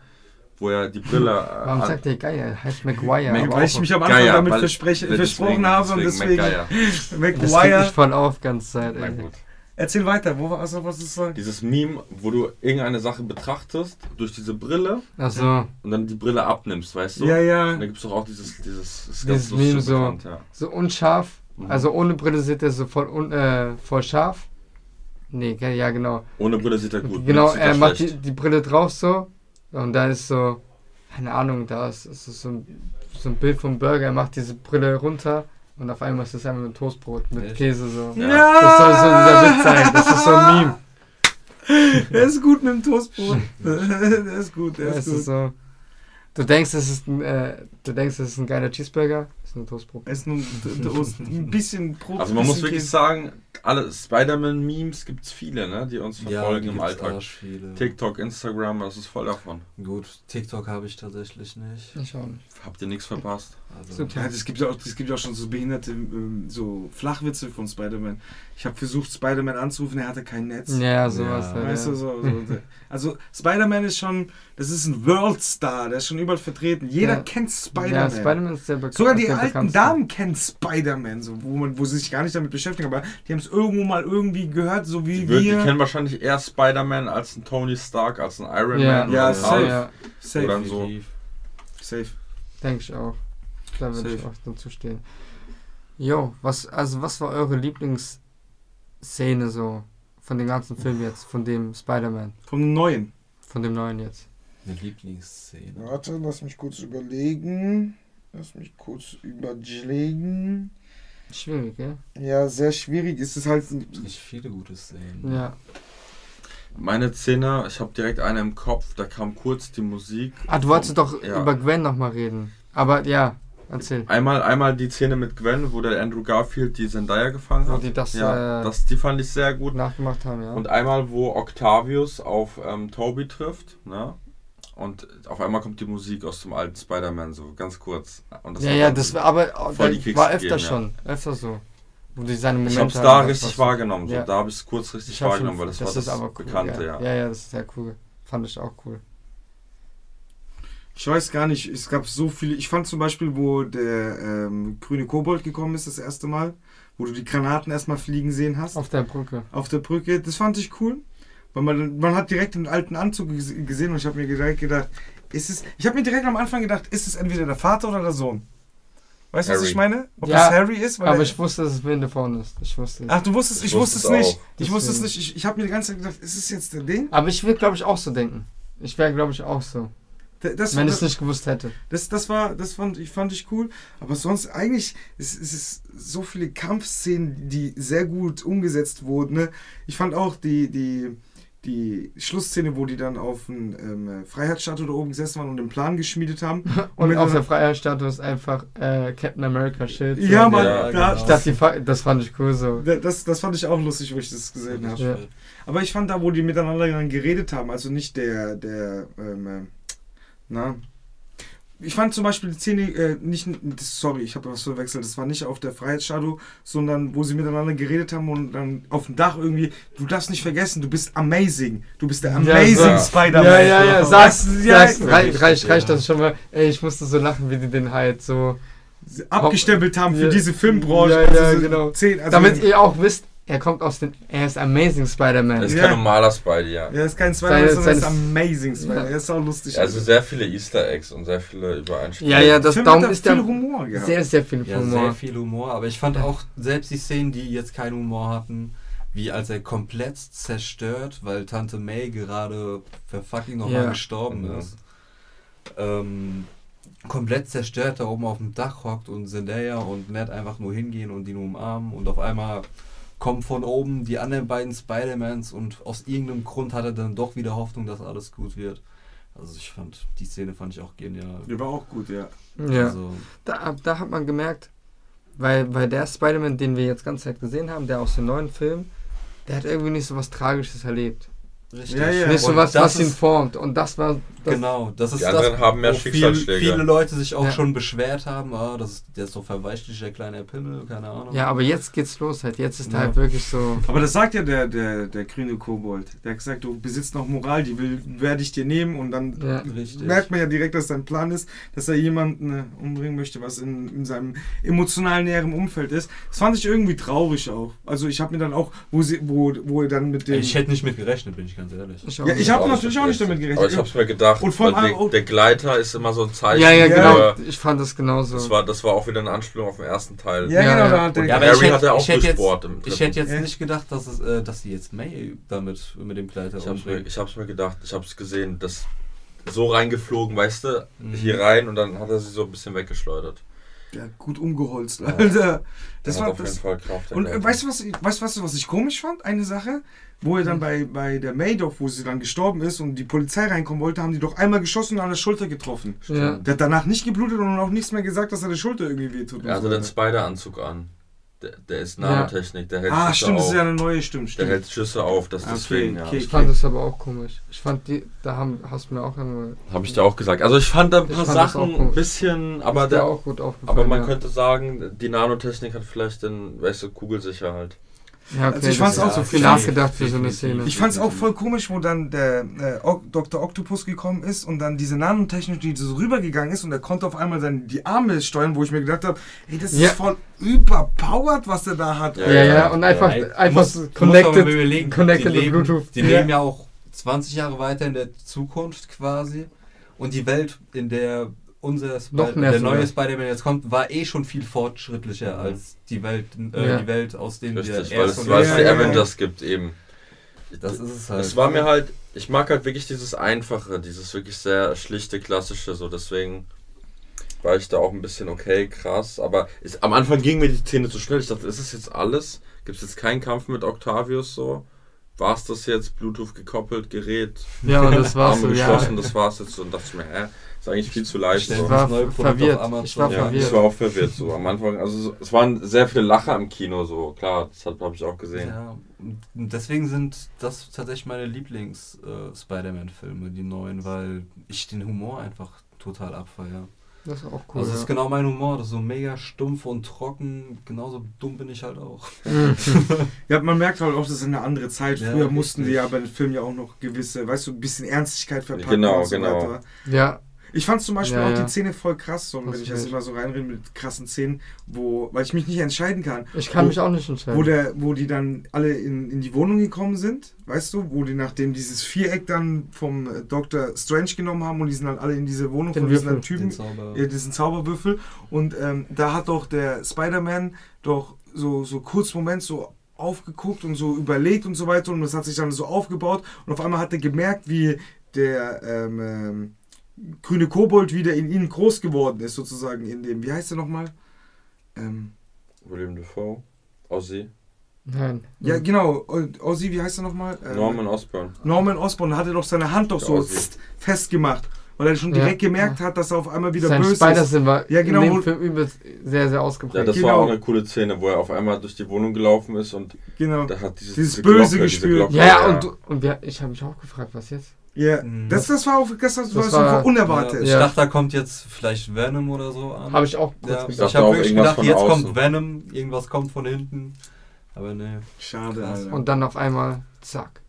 wo er die Brille. Äh, Warum an- sagt der geil? Er heißt Maguire. Mac- weil ich mich am Anfang Geier, damit versprochen habe und deswegen. Maguire. das regt mich voll auf, ganz Zeit. Na gut. Erzähl weiter, wo war also, was ist so? Dieses Meme, wo du irgendeine Sache betrachtest durch diese Brille Achso, und dann die Brille abnimmst, weißt du? Ja, Und ja. da gibt es doch auch dieses, dieses, das Dieses Meme so. bekannt, ja. so unscharf. Mhm. Also ohne Brille sieht er so voll, un, äh, voll scharf. Nee, ja, genau. Ohne Brille sieht er gut. genau, sieht er macht die, die Brille drauf so. Und da ist so, keine Ahnung, da ist, ist so, ein, so ein Bild vom Burger. Er macht diese Brille runter. Und auf einmal ist es einfach ein Toastbrot mit Echt? Käse so. Ja. Das soll so dieser Witz sein. Das ist so ein Meme. Der ist gut mit dem Toastbrot. der ist gut, der Es ist ist gut. so. Du denkst, es ist ein, äh, du denkst, es ist ein geiler Cheeseburger. Es ist ein Toastbrot. Ist nur ein Toast. Ein bisschen Brot. Also man muss wirklich Käse. sagen, alle Spider-Man-Memes gibt es viele, ne, die uns verfolgen die im Alltag. arsch viele. TikTok, Instagram, das ist voll davon. Gut, TikTok habe ich tatsächlich nicht. Ich auch nicht. Habt ihr nichts verpasst? Also. Ja, das gibt ja auch, das gibt ja auch schon so behinderte ähm, so Flachwitze von Spider-Man. Ich habe versucht, Spider-Man anzurufen, er hatte kein Netz. Ja, sowas. Ja. halt, Weißt ja. du, so, so. Also Spider-Man ist schon, das ist ein Worldstar, der ist schon überall vertreten. Jeder Ja. kennt Ja, Spider-Man. Spider-Man ist sehr bekannt. Sogar die alten. Damen kennen Spider-Man, so, wo, man, wo sie sich gar nicht damit beschäftigen, aber die haben es irgendwo mal irgendwie gehört, so wie Die, wir, die wir. kennen wahrscheinlich eher Spider-Man als ein Tony Stark, als ein Iron Ja, Man. Ja, safe. Ja, Safe, Oder so. safe. denke ich auch. Da würde ich auch dazu stehen. Jo, was, also was war eure Lieblingsszene so von dem ganzen Film jetzt, von dem Spider-Man, Vom Neuen. von dem neuen jetzt? Eine Lieblingsszene. Warte, lass mich kurz überlegen. Lass mich kurz überlegen. Schwierig, gell? Ja, sehr schwierig. Es ist halt. Nicht viele gute Szenen. Ja. Meine Szene, ich habe direkt eine im Kopf, da kam kurz die Musik. Ah, du wolltest doch Ja. über Gwen nochmal reden. Aber ja, erzähl. Einmal, einmal die Szene mit Gwen, wo der Andrew Garfield die Zendaya gefangen hat. die das, ja, äh, das, die fand ich sehr gut. nachgemacht haben, ja. Und einmal, wo Octavius auf ähm, Toby trifft, ne? Und auf einmal kommt die Musik aus dem alten Spider-Man, so ganz kurz. Und das ja, ja, das war aber voll die das war öfter gegeben, schon. Öfter so. Wo die seine Momente Ich hab's da das richtig wahrgenommen, so. Ja. da habe ich es kurz richtig Ich hab schon- wahrgenommen, weil das, war das ist aber cool, Bekannte, ja. ja. ja. Ja, das ist sehr cool. Fand ich auch cool. Ich weiß gar nicht, es gab so viele. Ich fand zum Beispiel, wo der ähm, grüne Kobold gekommen ist, das erste Mal, wo du die Granaten erstmal fliegen sehen hast. Auf der Brücke. auf der Brücke. Das fand ich cool. Weil man, man hat direkt den alten Anzug ges- gesehen und ich habe mir direkt gedacht, ist es. Ich habe mir direkt am Anfang gedacht, ist es entweder der Vater oder der Sohn? Weißt du, was ich meine? Ob Ja, das Harry ist? Weil Aber er- ich wusste, dass es Winde vorne ist. Ich wusste es. Ach, du wusstest, ich, Ich wusste es es nicht. auch. Ich wusste es nicht. Ich, ich habe mir die ganze Zeit gedacht, ist es jetzt der Ding? Aber ich will, glaube ich, auch so denken. Ich wäre, glaube ich, auch so. Das, Wenn ich es nicht gewusst hätte. das, das war, das fand ich, fand ich cool. Aber sonst eigentlich, es, es ist so viele Kampfszenen, die sehr gut umgesetzt wurden. Ne? Ich fand auch die, die, die Schlussszene, wo die dann auf dem ähm, Freiheitsstatue da oben gesessen waren und den Plan geschmiedet haben. Und mit auf der Freiheitsstatue ist einfach äh, Captain America Schild. Ja. Mann, Ja, da, Ich dachte, die Fa- das fand ich cool so. das, das fand ich auch lustig, wo ich das gesehen habe. Ja. Aber ich fand da, wo die miteinander dann geredet haben, also nicht der, der, ähm, äh, na. Ich fand zum Beispiel die Szene, äh, nicht, sorry, ich habe was verwechselt, das war nicht auf der Freiheitsstatue, sondern wo sie miteinander geredet haben und dann auf dem Dach irgendwie, du darfst nicht vergessen, du bist amazing, du bist der Ja, amazing so. Spider-Man. Ja, ja, ja, sag's, Weißt du, ja, sag's, reicht, reicht, reicht ja. das schon mal. Ey, ich musste so lachen, wie die den halt so. abgestempelt haben für Ja. diese Filmbranche. Ja, ja, also so genau. Zehn, also Damit ihr auch wisst, er kommt aus den. Er ist Amazing Spider-Man. Das ist Ja. kein normaler Spidey, ja. er ist kein Spider-Man, sondern er ist amazing Spider-Man. Ja. Er ist auch lustig. Also sehr viele Easter Eggs und sehr viele Übereinstimmungen. Ja, ja, das Film darum hat da ist viel der Humor gehabt. sehr, sehr viel Ja, Humor. sehr viel Humor, aber ich fand auch selbst die Szenen, die jetzt keinen Humor hatten, wie als er komplett zerstört, weil Tante May gerade für fucking nochmal Ja. gestorben Mhm. ist. Ähm, komplett zerstört da oben auf dem Dach hockt und Zendaya und Ned einfach nur hingehen und ihn umarmen und auf einmal kommen von oben die anderen beiden Spider-Mans und aus irgendeinem Grund hat er dann doch wieder Hoffnung, dass alles gut wird. Also ich fand, die Szene fand ich auch genial. Der war auch gut, ja. Ja. Also, Da, da hat man gemerkt, weil, weil der Spider-Man, den wir jetzt ganze Zeit gesehen haben, der aus dem neuen Film, der hat irgendwie nicht so was Tragisches erlebt. richtig. Ja, ja. Nicht so was, das was ihn formt. Und das war. Das, Genau, das ist Die anderen das, haben mehr wo viel, viele Leute sich auch Ja. schon beschwert haben, ah, das ist, der ist so verweichlich, der kleine Pimmel, keine Ahnung. Ja, aber jetzt geht's los halt. Jetzt ist er Ja. halt wirklich so. Aber das sagt ja der, der, der grüne Kobold. Der hat gesagt, du besitzt noch Moral, die will, werde ich dir nehmen und dann Ja. Merkt man ja direkt, dass sein Plan ist, dass er jemanden äh, umbringen möchte, was in, in seinem emotional näheren Umfeld ist. Das fand ich irgendwie traurig auch. Also ich habe mir dann auch, wo sie, wo, wo er dann mit dem... Ich hätte nicht mit gerechnet, bin ich ganz ehrlich. Ich Ja, ich hab Auch natürlich auch nicht damit gerechnet. Aber ich hab's mir gedacht, gedacht, Und vor allem der, der Gleiter ist immer so ein Zeichen. Ja, ja, genau. Ich fand das genauso. Das war, das war auch wieder eine Anspielung auf den ersten Teil. Ja, Ja, genau, ja. Und Ja, aber Harry ich hätte, hat ja auch ich hätte jetzt, durchbohrt im ich dritten. hätte jetzt Ja. nicht gedacht, dass, es, äh, dass sie jetzt May damit mit dem Gleiter Ich hab's, mir, ich hab's mir gedacht, ich hab's gesehen, das so reingeflogen, weißt du, Mhm. hier rein und dann hat er sie so ein bisschen weggeschleudert. Ja, gut umgeholzt, Alter. Das Der war das. jeden Fall Kraft. der Und äh, Gleiter. weißt du, was, ich- weißt, du, was, was ich komisch fand? Eine Sache, wo er dann bei, bei der Madoff, wo sie dann gestorben ist und die Polizei reinkommen wollte, haben die doch einmal geschossen und an der Schulter getroffen. ja. Der hat danach nicht geblutet und auch nichts mehr gesagt, dass er der Schulter irgendwie wehtut. und Er hatte so den. Spider-Anzug an. Der, der ist Ja. Nanotechnik, der hält Ah, Schüsse stimmt, das auf. ist ja eine neue Stimme. der Stimmt. hält Schüsse auf, das Ah, okay, deswegen, okay. ja. Ich fand das aber auch komisch. Ich fand die, da haben, hast du mir auch immer. Habe ich dir auch gesagt. Also ich fand da ein paar das Sachen ein bisschen, aber, ist der, auch gut aufgefallen. aber man ja. könnte sagen, die Nanotechnik hat vielleicht den, weißt du, kugelsicher halt. Ja, okay, Also ich fand's ist auch so viel nachgedacht für so eine Szene. Ich fand es auch voll komisch, wo dann der äh, Dr. Octopus gekommen ist und dann diese Nanotechnik, die so rübergegangen ist und er konnte auf einmal dann die Arme steuern, wo ich mir gedacht habe, ey, das Ja. ist voll überpowered, was der da hat. Ja, ja, ja, und einfach, Ja, einfach muss- connected, überlegen, connected die mit leben, Bluetooth. Die Ja. leben ja auch 20 Jahre weiter in der Zukunft quasi. Und die Welt, in der unser Sp Noch mehr der neue Spider-Man jetzt kommt, war eh schon viel fortschrittlicher als die Welt, äh, Ja. die Welt aus denen Richtig, wir weil erst es, weil es Ja, die ja, ja. Avengers gibt eben. Das ist es halt. Es war mir halt, ich mag halt wirklich dieses Einfache, dieses wirklich sehr schlichte, klassische, so deswegen war ich da auch ein bisschen okay, krass, aber es, am Anfang ging mir die Szene zu schnell. Ich dachte, ist es jetzt alles? Gibt es jetzt keinen Kampf mit Octavius so? War es das jetzt? Bluetooth gekoppelt, Gerät, Ja, das war's Arme so, ja. geschlossen, das war's jetzt so und dachte ich mir, hä, ist eigentlich viel zu leicht. So. Ich dir war das neue Produkt verwirrt. Ich war Ja, verwirrt. ich war auch verwirrt so am Anfang. Also so- es waren sehr viele Lacher im Kino so, klar, das habe ich auch gesehen. Ja, deswegen sind das tatsächlich meine Lieblings-Spider-Man-Filme, die neuen, weil ich den Humor einfach total abfeier. Das ist auch cool. Also, das ist ja. genau mein Humor, das ist so mega stumpf und trocken. Genauso dumm bin ich halt auch. Ja, man merkt halt auch, das ist eine andere Zeit. Ja, Früher mussten die richtig. ja bei den Filmen ja auch noch gewisse, weißt du, ein bisschen Ernstigkeit verpacken Genau, und so genau. weiter. ja, Ich fand zum Beispiel Ja, auch ja. die Szene voll krass, so, wenn ich jetzt immer so reinrede mit krassen Szenen, wo, weil ich mich nicht entscheiden kann. ich kann Wo- mich auch nicht entscheiden. Wo, der, wo die dann alle in, in die Wohnung gekommen sind, weißt du, wo die nachdem dieses Viereck dann vom äh, Dr. Strange genommen haben und die sind dann alle in diese Wohnung Den von diesen Würfel, Typen, Den Zauber. ja, diesen Zauberwürfel. Und ähm, da hat doch der Spider-Man doch so, so kurz Moment so aufgeguckt und so überlegt und so weiter und das hat sich dann so aufgebaut und auf einmal hat er gemerkt, wie der ähm, ähm, grüne Kobold wieder in ihnen groß geworden ist, sozusagen in dem, wie heißt er nochmal? Ähm, William Dafoe, Ozzy, Nein. ja, genau, Ozzy, wie heißt er nochmal? Ähm, Norman Osborn. Norman Osborn hat er doch seine Hand doch so festgemacht, weil er schon Ja, direkt gemerkt ja. hat, dass er auf einmal wieder Sein böse ist. Spider-Sinn war Ja, genau, in dem Film übelst sehr, sehr Ja, ausgeprägt. das Genau. war auch eine coole Szene, wo er auf einmal durch die Wohnung gelaufen ist und Genau. da hat dieses, Dieses diese Böse Glocke, gespürt. Diese Glocke, Ja, ja, und, und wir, ich habe mich auch gefragt, was jetzt? Ja, Mhm. das, das war auch das, das, war war- unerwartet. Ich Ja. dachte, da kommt jetzt vielleicht Venom oder so an. Habe ich auch kurz ja, gedacht. ich dachte habe wirklich gedacht, jetzt außen. kommt Venom, irgendwas kommt von hinten. Aber ne. Schade. Alter. Und dann auf einmal, zack.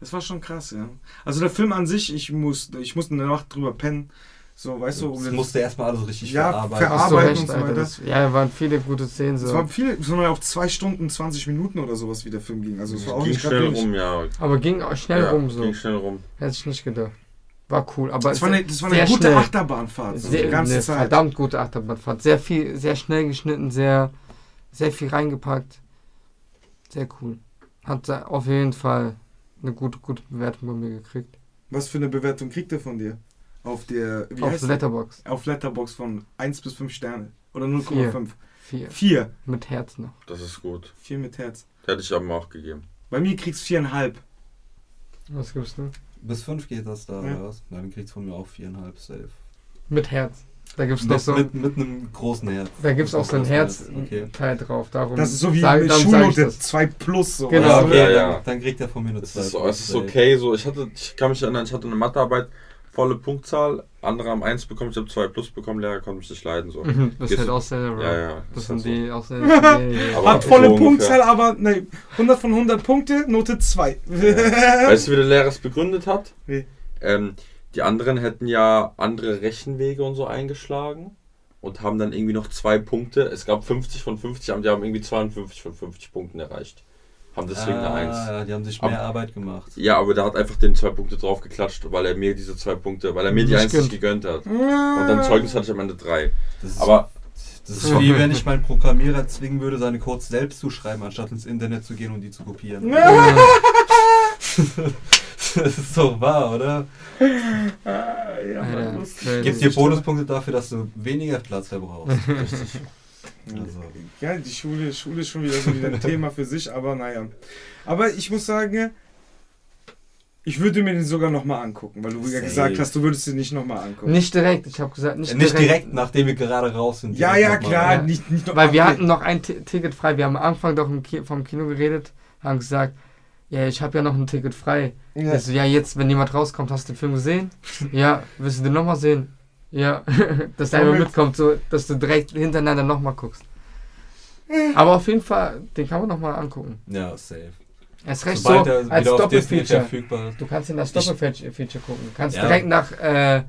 das war schon krass, ja. Also der Film an sich, ich musste ich musste eine Nacht drüber pennen. So, weißt du, um Das musste erstmal alles richtig Ja, verarbeiten. verarbeiten. Recht, und so Alter. Das, ja, da waren viele gute Szenen. es So. es waren ja auch zwei Stunden, 20 Minuten oder sowas, wie der Film ging. Also es war auch ging nicht schnell wenig. rum, ja. Aber ging auch schnell ja, rum so. Ging schnell rum. Hätte ich nicht gedacht. War cool. Aber Das war eine, das war eine gute schnell. Achterbahnfahrt. So, Sehr, die ganze eine Zeit. verdammt gute Achterbahnfahrt. Sehr viel, sehr schnell geschnitten, sehr, sehr viel reingepackt. Sehr cool. Hat auf jeden Fall eine gute, gute Bewertung bei mir gekriegt. Was für eine Bewertung kriegt er von dir? Auf der, wie Auf heißt Letterbox. Auf Letterbox von 1 bis 5 Sterne. Oder 0,5. Vier. 4. Mit Herz noch. Das ist gut. 4 mit Herz. Hätte ich aber auch gegeben. Bei mir kriegst du 4,5. Was gibst du? Bis 5 geht das da, Ja. oder was? Dann kriegst du von mir auch 4,5 safe. Mit Herz. Da gibt's noch Mit, so mit, mit einem großen Herz. da gibt's auch so ein Großen Herz Okay. Teil drauf. Darum Das ist so wie sag, ich Schulnote das. 2 plus. So. Genau. Ja, okay, Ja, dann, ja. dann kriegt er von mir eine Es 2. ist, so, es ist okay so. Ich hatte, ich kann mich erinnern, ich hatte eine Mathearbeit, volle Punktzahl, andere haben 1 bekommen, ich habe 2 plus bekommen, Lehrer konnte mich nicht leiden. So. Mhm, Das ist halt du- Ausländer, Ja, ja. Das sind halt so. die die- die- Aber- Hat volle so Punktzahl, ungefähr. aber ne, 100 von 100 Punkte, Note 2. Weißt du, wie der Lehrer es begründet hat? Wie? Ähm, die anderen hätten ja andere Rechenwege und so eingeschlagen und haben dann irgendwie noch zwei Punkte. Es gab 50 von 50, aber die haben irgendwie 52 von 50 Punkten erreicht. Haben deswegen eine 1. Ah, die haben sich Aber- mehr Arbeit gemacht. Ja, aber der hat einfach den zwei Punkte drauf geklatscht, weil er mir diese zwei Punkte, weil er mir die 1 nicht gönnt. gegönnt hat. Und dann Zeugnis hatte ich am Ende 3. Das ist, Aber das ist wie wenn ich meinen Programmierer zwingen würde, seine Codes selbst zu schreiben, anstatt ins Internet zu gehen und die zu kopieren. das ist so wahr, oder? Alter, crazy. Gibt dir Bonuspunkte dafür, dass du weniger Platz verbrauchst. richtig. Also, Ja, die Schule, Schule ist schon wieder so wieder ein Thema für sich, aber naja. Aber ich muss sagen, ich würde mir den sogar nochmal angucken, weil du ja Safe. gesagt hast, du würdest den nicht nochmal angucken. Nicht direkt, ich habe gesagt, nicht, nicht direkt, nachdem wir gerade raus sind. ja, direkt ja, klar, rein. nicht, nicht noch Weil wir hatten noch ein Ti- Ticket frei. Wir haben am Anfang doch Ki vom Kino geredet, haben gesagt, ja, ich habe ja noch ein Ticket frei. Ja. Ich so, ja, jetzt, wenn jemand rauskommt, hast du den Film gesehen? ja, willst du den nochmal sehen? Ja, dass der einfach Damit- mitkommt, so, dass du direkt hintereinander nochmal guckst. Aber auf jeden Fall, den kann man nochmal angucken. Ja, safe. Er ist recht Sobald so als Doppelfeature. Du kannst in das Ich- Doppelfeature gucken. Du kannst Ja. direkt nach, äh,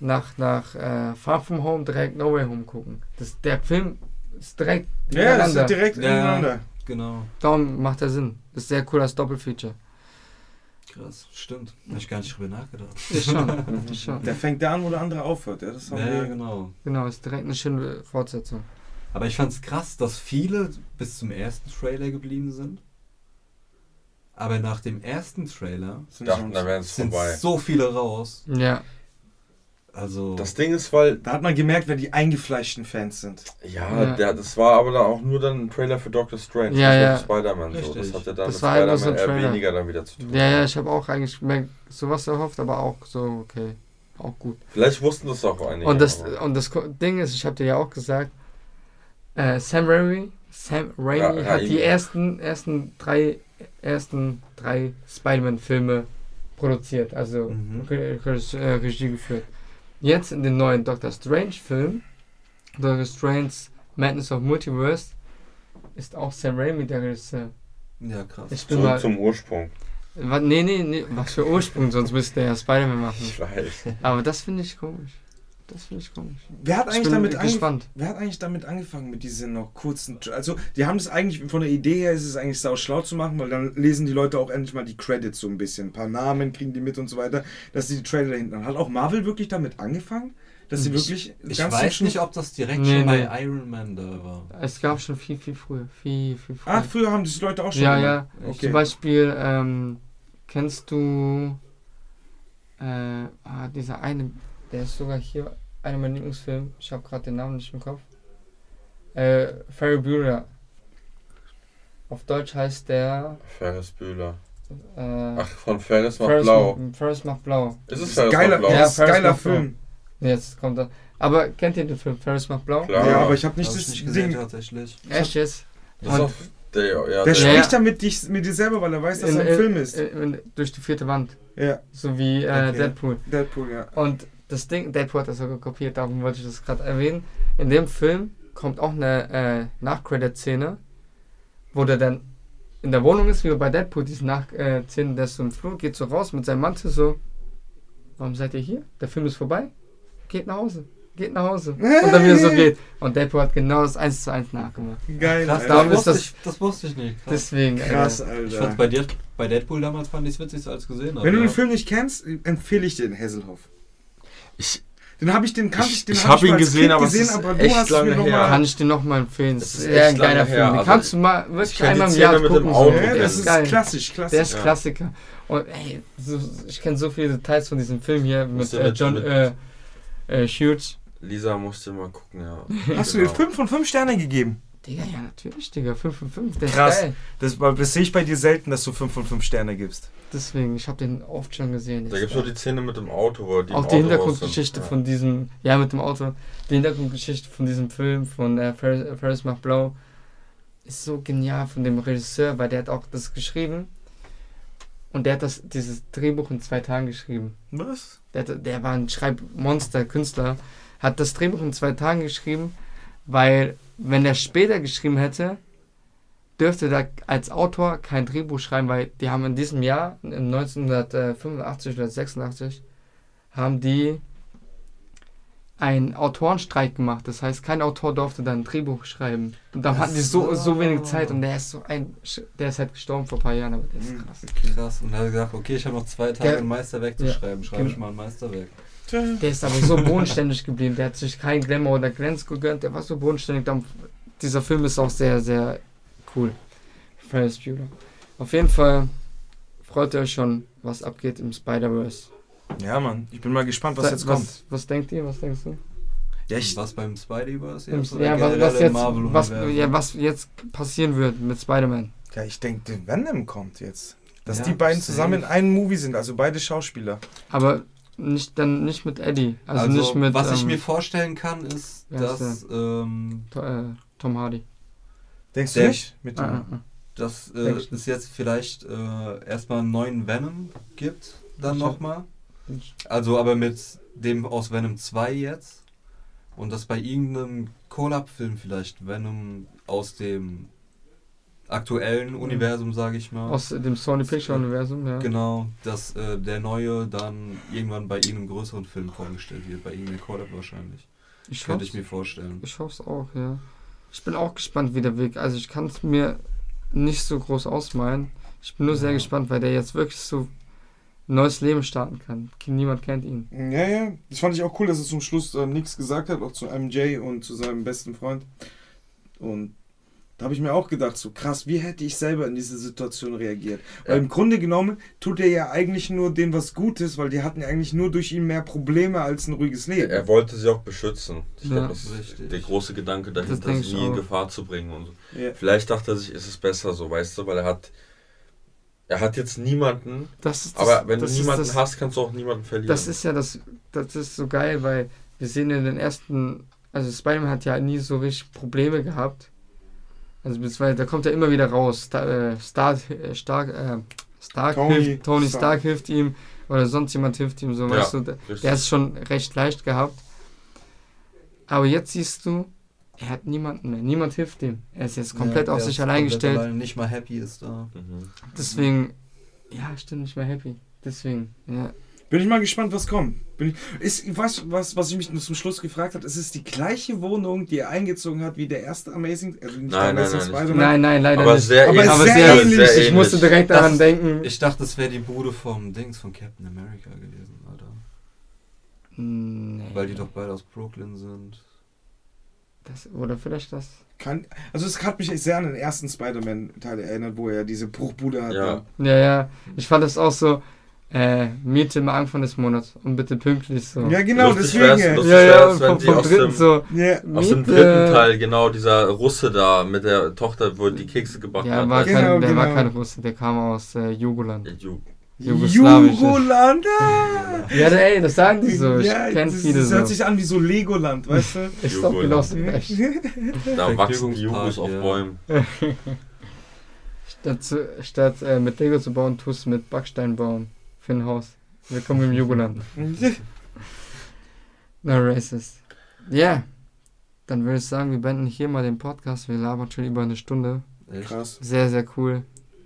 nach, nach äh, Far From Home, direkt No Way Home gucken. Das, der Film ist direkt Ja, das ineinander. ist direkt Ja. ineinander. Genau. Darum macht er Sinn. Das ist sehr cool als Doppelfeature. Krass, stimmt. Hab ich gar nicht drüber nachgedacht. Ist schon. ist schon. Der fängt da an, wo der andere aufhört. Ja, das haben Ja, wir. genau. Genau, ist direkt eine schöne Fortsetzung. Aber ich fand's krass, dass viele bis zum ersten Trailer geblieben sind. Aber nach dem ersten Trailer Sind Dachten, schon- da wäre es sind so viele raus. Ja. Also, Das Ding ist, weil, Da hat man gemerkt, wer die eingefleischten Fans sind. ja, Ja. Der, das war aber dann auch nur dann ein Trailer für Doctor Strange, Ja, nicht ja. für Spider-Man. So. Das hat ja dann Das mit Spider-Man eher Trailer. weniger dann wieder zu tun. Ja, ja, ich habe auch eigentlich mehr sowas erhofft, aber auch so, okay. Auch gut. Vielleicht wussten das auch einige. Und das, aber- und das Ding ist, ich habe dir ja auch gesagt, äh, Sam Raimi, Sam Raimi Ra- hat die ersten, ersten drei, ersten drei Spider-Man-Filme produziert, also Mhm. Re Re Regie geführt. Jetzt in den neuen Doctor Strange-Film, Doctor Strange Madness of Multiverse, ist auch Sam Raimi der Regisseur. ja, krass. Ich bin Zurück mal. zum Ursprung. wa- Nee, nee, nee, was für Ursprung, sonst müsste er ja Spider-Man machen. Ich weiß. Aber das finde ich komisch. Das finde ich komisch. Wer hat Ich eigentlich bin damit angefangen? gespannt. Wer hat eigentlich damit angefangen mit diesen noch kurzen, also die haben das eigentlich, von der Idee her ist es eigentlich sau schlau zu machen, weil dann lesen die Leute auch endlich mal die Credits so ein bisschen, ein paar Namen kriegen die mit und so weiter, dass sie die Trailer da hinten haben. Hat auch Marvel wirklich damit angefangen? Dass sie Ich- wirklich Ich ganz zum weiß nicht, ob das direkt Nee, schon nee. bei Iron Man da war. Es gab schon viel, viel früher. Viel, viel früher. Ach, früher haben die Leute auch schon ja, gemacht. ja. Okay. Zum Beispiel, ähm, kennst du äh, ah, dieser eine, der ist sogar hier, einer meiner Lieblingsfilme. Ich habe gerade den Namen nicht im Kopf. Äh, Ferry Bueller. Auf Deutsch heißt der. Ferris Bühler. Äh, Ach, von Ferris macht Ferris blau. Macht, Ferris macht blau. Ist es Das ist Ferris geiler, macht blau? Ja, Ferris geiler macht Blau. Film. Jetzt kommt er. Aber kennt ihr den Film Ferris macht blau? Klar. Ja, aber ich habe nicht Hab das ich nicht gesehen, Ding. tatsächlich. Echt jetzt? Das ist der, ja, Der der, spricht Ja. dann mit, dich, mit dir selber, weil er weiß, dass In- er ein in- Film ist. in- in- durch die vierte Wand. Ja, So wie äh, Okay. Deadpool. Deadpool, ja. Und das Ding, Deadpool hat das sogar kopiert, darum wollte ich das gerade erwähnen. In dem Film kommt auch eine äh, Nach-Credit-Szene, wo der dann in der Wohnung ist, wie bei Deadpool, diese Nach-Szene, der ist so im Flur, geht so raus mit seinem Mantel so, warum seid ihr hier? Der Film ist vorbei? Geht nach Hause. Geht nach Hause. Und dann wieder so geht. Und Deadpool hat genau das 1 zu 1 nachgemacht. Geil. Krass, Alter. darum das, das- ich, das wusste ich nicht. Krass. Deswegen, äh, Krass, Alter. ich fand's bei, dir, bei Deadpool damals fand ich es witzigste als gesehen habe. Wenn du den Film nicht kennst, empfehle ich dir den Hasselhoff. Ich, Den habe ich, den kannte Ich- ich, den ich hab hab ihn gesehen, Kind aber es gesehen, ist aber du echt hast lange mir her. nochmal. Kann ich dir nochmal empfehlen. Das ist ist eher ein geiler Film. Den also kannst du mal ich wirklich einmal im Jahr mit dem gucken. Auto. so. Ja, Der das ist geil. klassisch, klassisch. Der ist Ja. Klassiker. Und ey, so, ich kenne so viele Details von diesem Film hier mit, du äh, mit- John mit- äh, äh, Hughes. Lisa musste mal gucken, ja. Hast du Genau. dir 5 von 5 Sterne gegeben? Digga, ja, natürlich, Digga. 5 von 5. Der Krass. ist geil. Das, das sehe ich bei dir selten, dass du 5 von 5 Sterne gibst. Deswegen, ich habe den oft schon gesehen. Da gibt es nur geil. die Szene mit dem Auto, wo die Auch die Hintergrundgeschichte sind. von diesem, ja, mit dem Auto. Die Hintergrundgeschichte von diesem Film von äh, Ferris, äh, Ferris macht blau ist so genial von dem Regisseur, weil der hat auch das geschrieben. Und der hat das, dieses Drehbuch in zwei Tagen geschrieben. Was? Der, der war ein Schreibmonster, Künstler, hat das Drehbuch in zwei Tagen geschrieben, weil wenn er später geschrieben hätte, dürfte er als Autor kein Drehbuch schreiben, weil die haben in diesem Jahr, in 1985 oder 86, haben die einen Autorenstreik gemacht. Das heißt, kein Autor durfte dann ein Drehbuch schreiben. Und dann hatten die so, so wenig Zeit und der ist so ein, der ist halt gestorben vor ein paar Jahren, aber der ist Mhm. krass. Krass. Und er hat gesagt, okay, ich habe noch zwei Tage Der- ein Meisterwerk zu Ja. schreiben. Schreibe ich Genau. mal ein Meisterwerk. Der ist aber so bodenständig geblieben. Der hat sich kein Glamour oder Glänz gegönnt. Der war so bodenständig. Dieser Film ist auch sehr, sehr cool. Ferris Bueller. Auf jeden Fall freut ihr euch schon, was abgeht im Spider-Verse. Ja, Mann. Ich bin mal gespannt, was jetzt kommt. was, was denkt ihr? Was denkst du? Ja, ich, was beim Spideyverse jetzt? ja, was, was, jetzt, Marvel was, ja, was jetzt passieren wird mit Spider-Man. ja, ich denke, Venom kommt jetzt. Dass Ja, die beiden zusammen in einem Movie sind, also beide Schauspieler. Aber nicht, dann nicht mit Eddie. Also, Also, nicht mit was ich ähm, mir vorstellen kann, ist, dass, ähm, äh, Tom Hardy. Denkst Der- du nicht? Mit dem, Ah, ah, ah. dass äh, ich es jetzt vielleicht äh, erstmal einen neuen Venom gibt, dann Ich- nochmal. Also aber mit dem aus Venom 2 jetzt. Und dass bei irgendeinem Collab-Film vielleicht Venom aus dem aktuellen Universum, sage ich mal. Aus dem Sony Picture-Universum, ja. Genau, dass äh, der neue dann irgendwann bei irgendeinem größeren Film vorgestellt wird, bei irgendeinem Collab wahrscheinlich. Ich Könnte ich mir vorstellen. Ich hoffe es auch, ja. Ich bin auch gespannt, wie der Weg. Also ich kann es mir nicht so groß ausmalen. Ich bin nur sehr Ja. gespannt, weil der jetzt wirklich so ein neues Leben starten kann. Niemand kennt ihn. Ja, ja. Das fand ich auch cool, dass er zum Schluss äh, nichts gesagt hat, auch zu MJ und zu seinem besten Freund. Und da habe ich mir auch gedacht, so krass, wie hätte ich selber in diese Situation reagiert? Weil Ja. im Grunde genommen tut er ja eigentlich nur denen was Gutes, weil die hatten ja eigentlich nur durch ihn mehr Probleme als ein ruhiges Leben. Er wollte sie auch beschützen. Ich Ja. glaube, das ist Richtig. der große Gedanke dahinter, sie nie in. Gefahr zu bringen und so. Ja. Vielleicht dachte er sich, ist es besser so, weißt du, weil er hat er hat jetzt niemanden, Das ist das, aber wenn du das ist niemanden das, hast, kannst du auch niemanden verlieren. Das ist ja das, das ist so geil, weil wir sehen in den ersten, also Spider-Man hat ja nie so richtig Probleme gehabt. Also beziehungsweise da kommt er immer wieder raus. Star, äh, Star, äh, Stark, äh, Stark Tony hilft, Tony Stark. Stark hilft ihm oder sonst jemand hilft ihm, so Ja. weißt du. Der, der hat es schon recht leicht gehabt. Aber jetzt siehst du, er hat niemanden mehr. Niemand hilft ihm. Er ist jetzt komplett Ja, auf sich ist allein gestellt. Allein, nicht mal happy ist da. Mhm. Deswegen, ja, ich bin nicht mehr happy. Deswegen, ja. Bin ich mal gespannt, was kommt. Bin ich, ist, was, was, was ich mich nur zum Schluss gefragt habe, ist es die gleiche Wohnung, die er eingezogen hat wie der erste Amazing, also nicht Nein, der nein, Amazing nein, nicht. Spider-Man? Nein, nein, leider Aber nicht. sehr Aber ähnlich. aber sehr sehr, ähnlich. Ich musste ähnlich. direkt Das- daran denken. Ich dachte, es wäre die Bude vom Dings von Captain America gewesen, Alter. Nee. Weil die doch beide aus Brooklyn sind. Das, oder vielleicht das. Kann, also es hat mich sehr an den ersten Spider-Man-Teil erinnert, wo er diese Bruchbude hat. Ja. Ja, ja. Ich fand das auch so. Äh, Miete am Anfang des Monats und bitte pünktlich so. Ja, genau, Lustig deswegen. wär's, ja. lustig ja, ja, wär's, vom, die vom aus dritten dem- so. Ja. Aus dem dritten Teil, genau, dieser Russe da mit der Tochter, wo die Kekse gebacken Ja, hat. war Genau, der war genau. kein Russe, der kam aus äh, Jugoland. Ja, Ju- Jugoslawisch. Jugoland! Ja, ey, das sagen die so. Ich ja, kenn das, viele das so. hört sich an wie so Legoland, weißt du? Ist doch genau so recht. Da wachsen die Jugos auf ja. Bäumen. Statt, statt äh, mit Lego zu bauen, tust du mit Backstein bauen. Für ein Haus. Willkommen im Jugoland. No racist. Ja. Dann würde ich sagen, wir beenden hier mal den Podcast. Wir labern schon über eine Stunde. Echt? Krass. Sehr, sehr cool.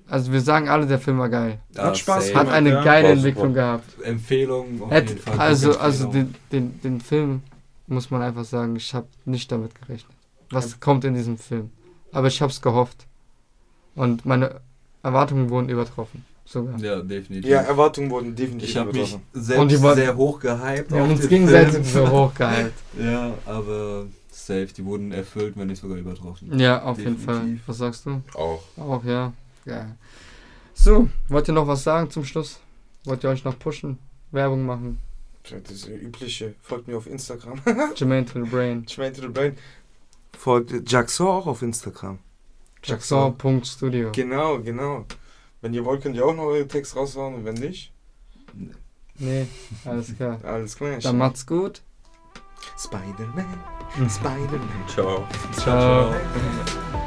Also wir sagen alle, der Film war geil. Hat Spaß safe. Hat Gemacht, eine ja. geile Entwicklung gehabt. Empfehlung auf Hätt, jeden Fall. also also den, den, den Film muss man einfach sagen, ich habe nicht damit gerechnet. Was kommt in diesem Film? Aber ich habe es gehofft. Und meine Erwartungen wurden übertroffen. Sogar. Ja, definitiv. Ja, Erwartungen wurden definitiv ich habe mich übertroffen. selbst Und die wollten- sehr hoch gehypt. Wir haben auf uns den gegenseitig Film. so hochgehalten. Ja, aber safe. Die wurden erfüllt, wenn nicht sogar übertroffen. Ja, auf jeden Fall. Definitiv. Was sagst du? Auch. Auch, ja. ja. So, wollt ihr noch was sagen zum Schluss? Wollt ihr euch noch pushen? Werbung machen? Das ist ja übliche. Folgt mir auf Instagram. Jermaine to the Brain. Schmeint to the Brain. Folgt Jackson auch auf Instagram. Jackson.studio. Genau, genau. Wenn ihr wollt, könnt ihr auch noch eure Text raushauen und wenn nicht, Nee, alles klar. alles klar. Dann macht's gut. Spider-Man, Spider-Man. Ciao. Ciao. Ciao.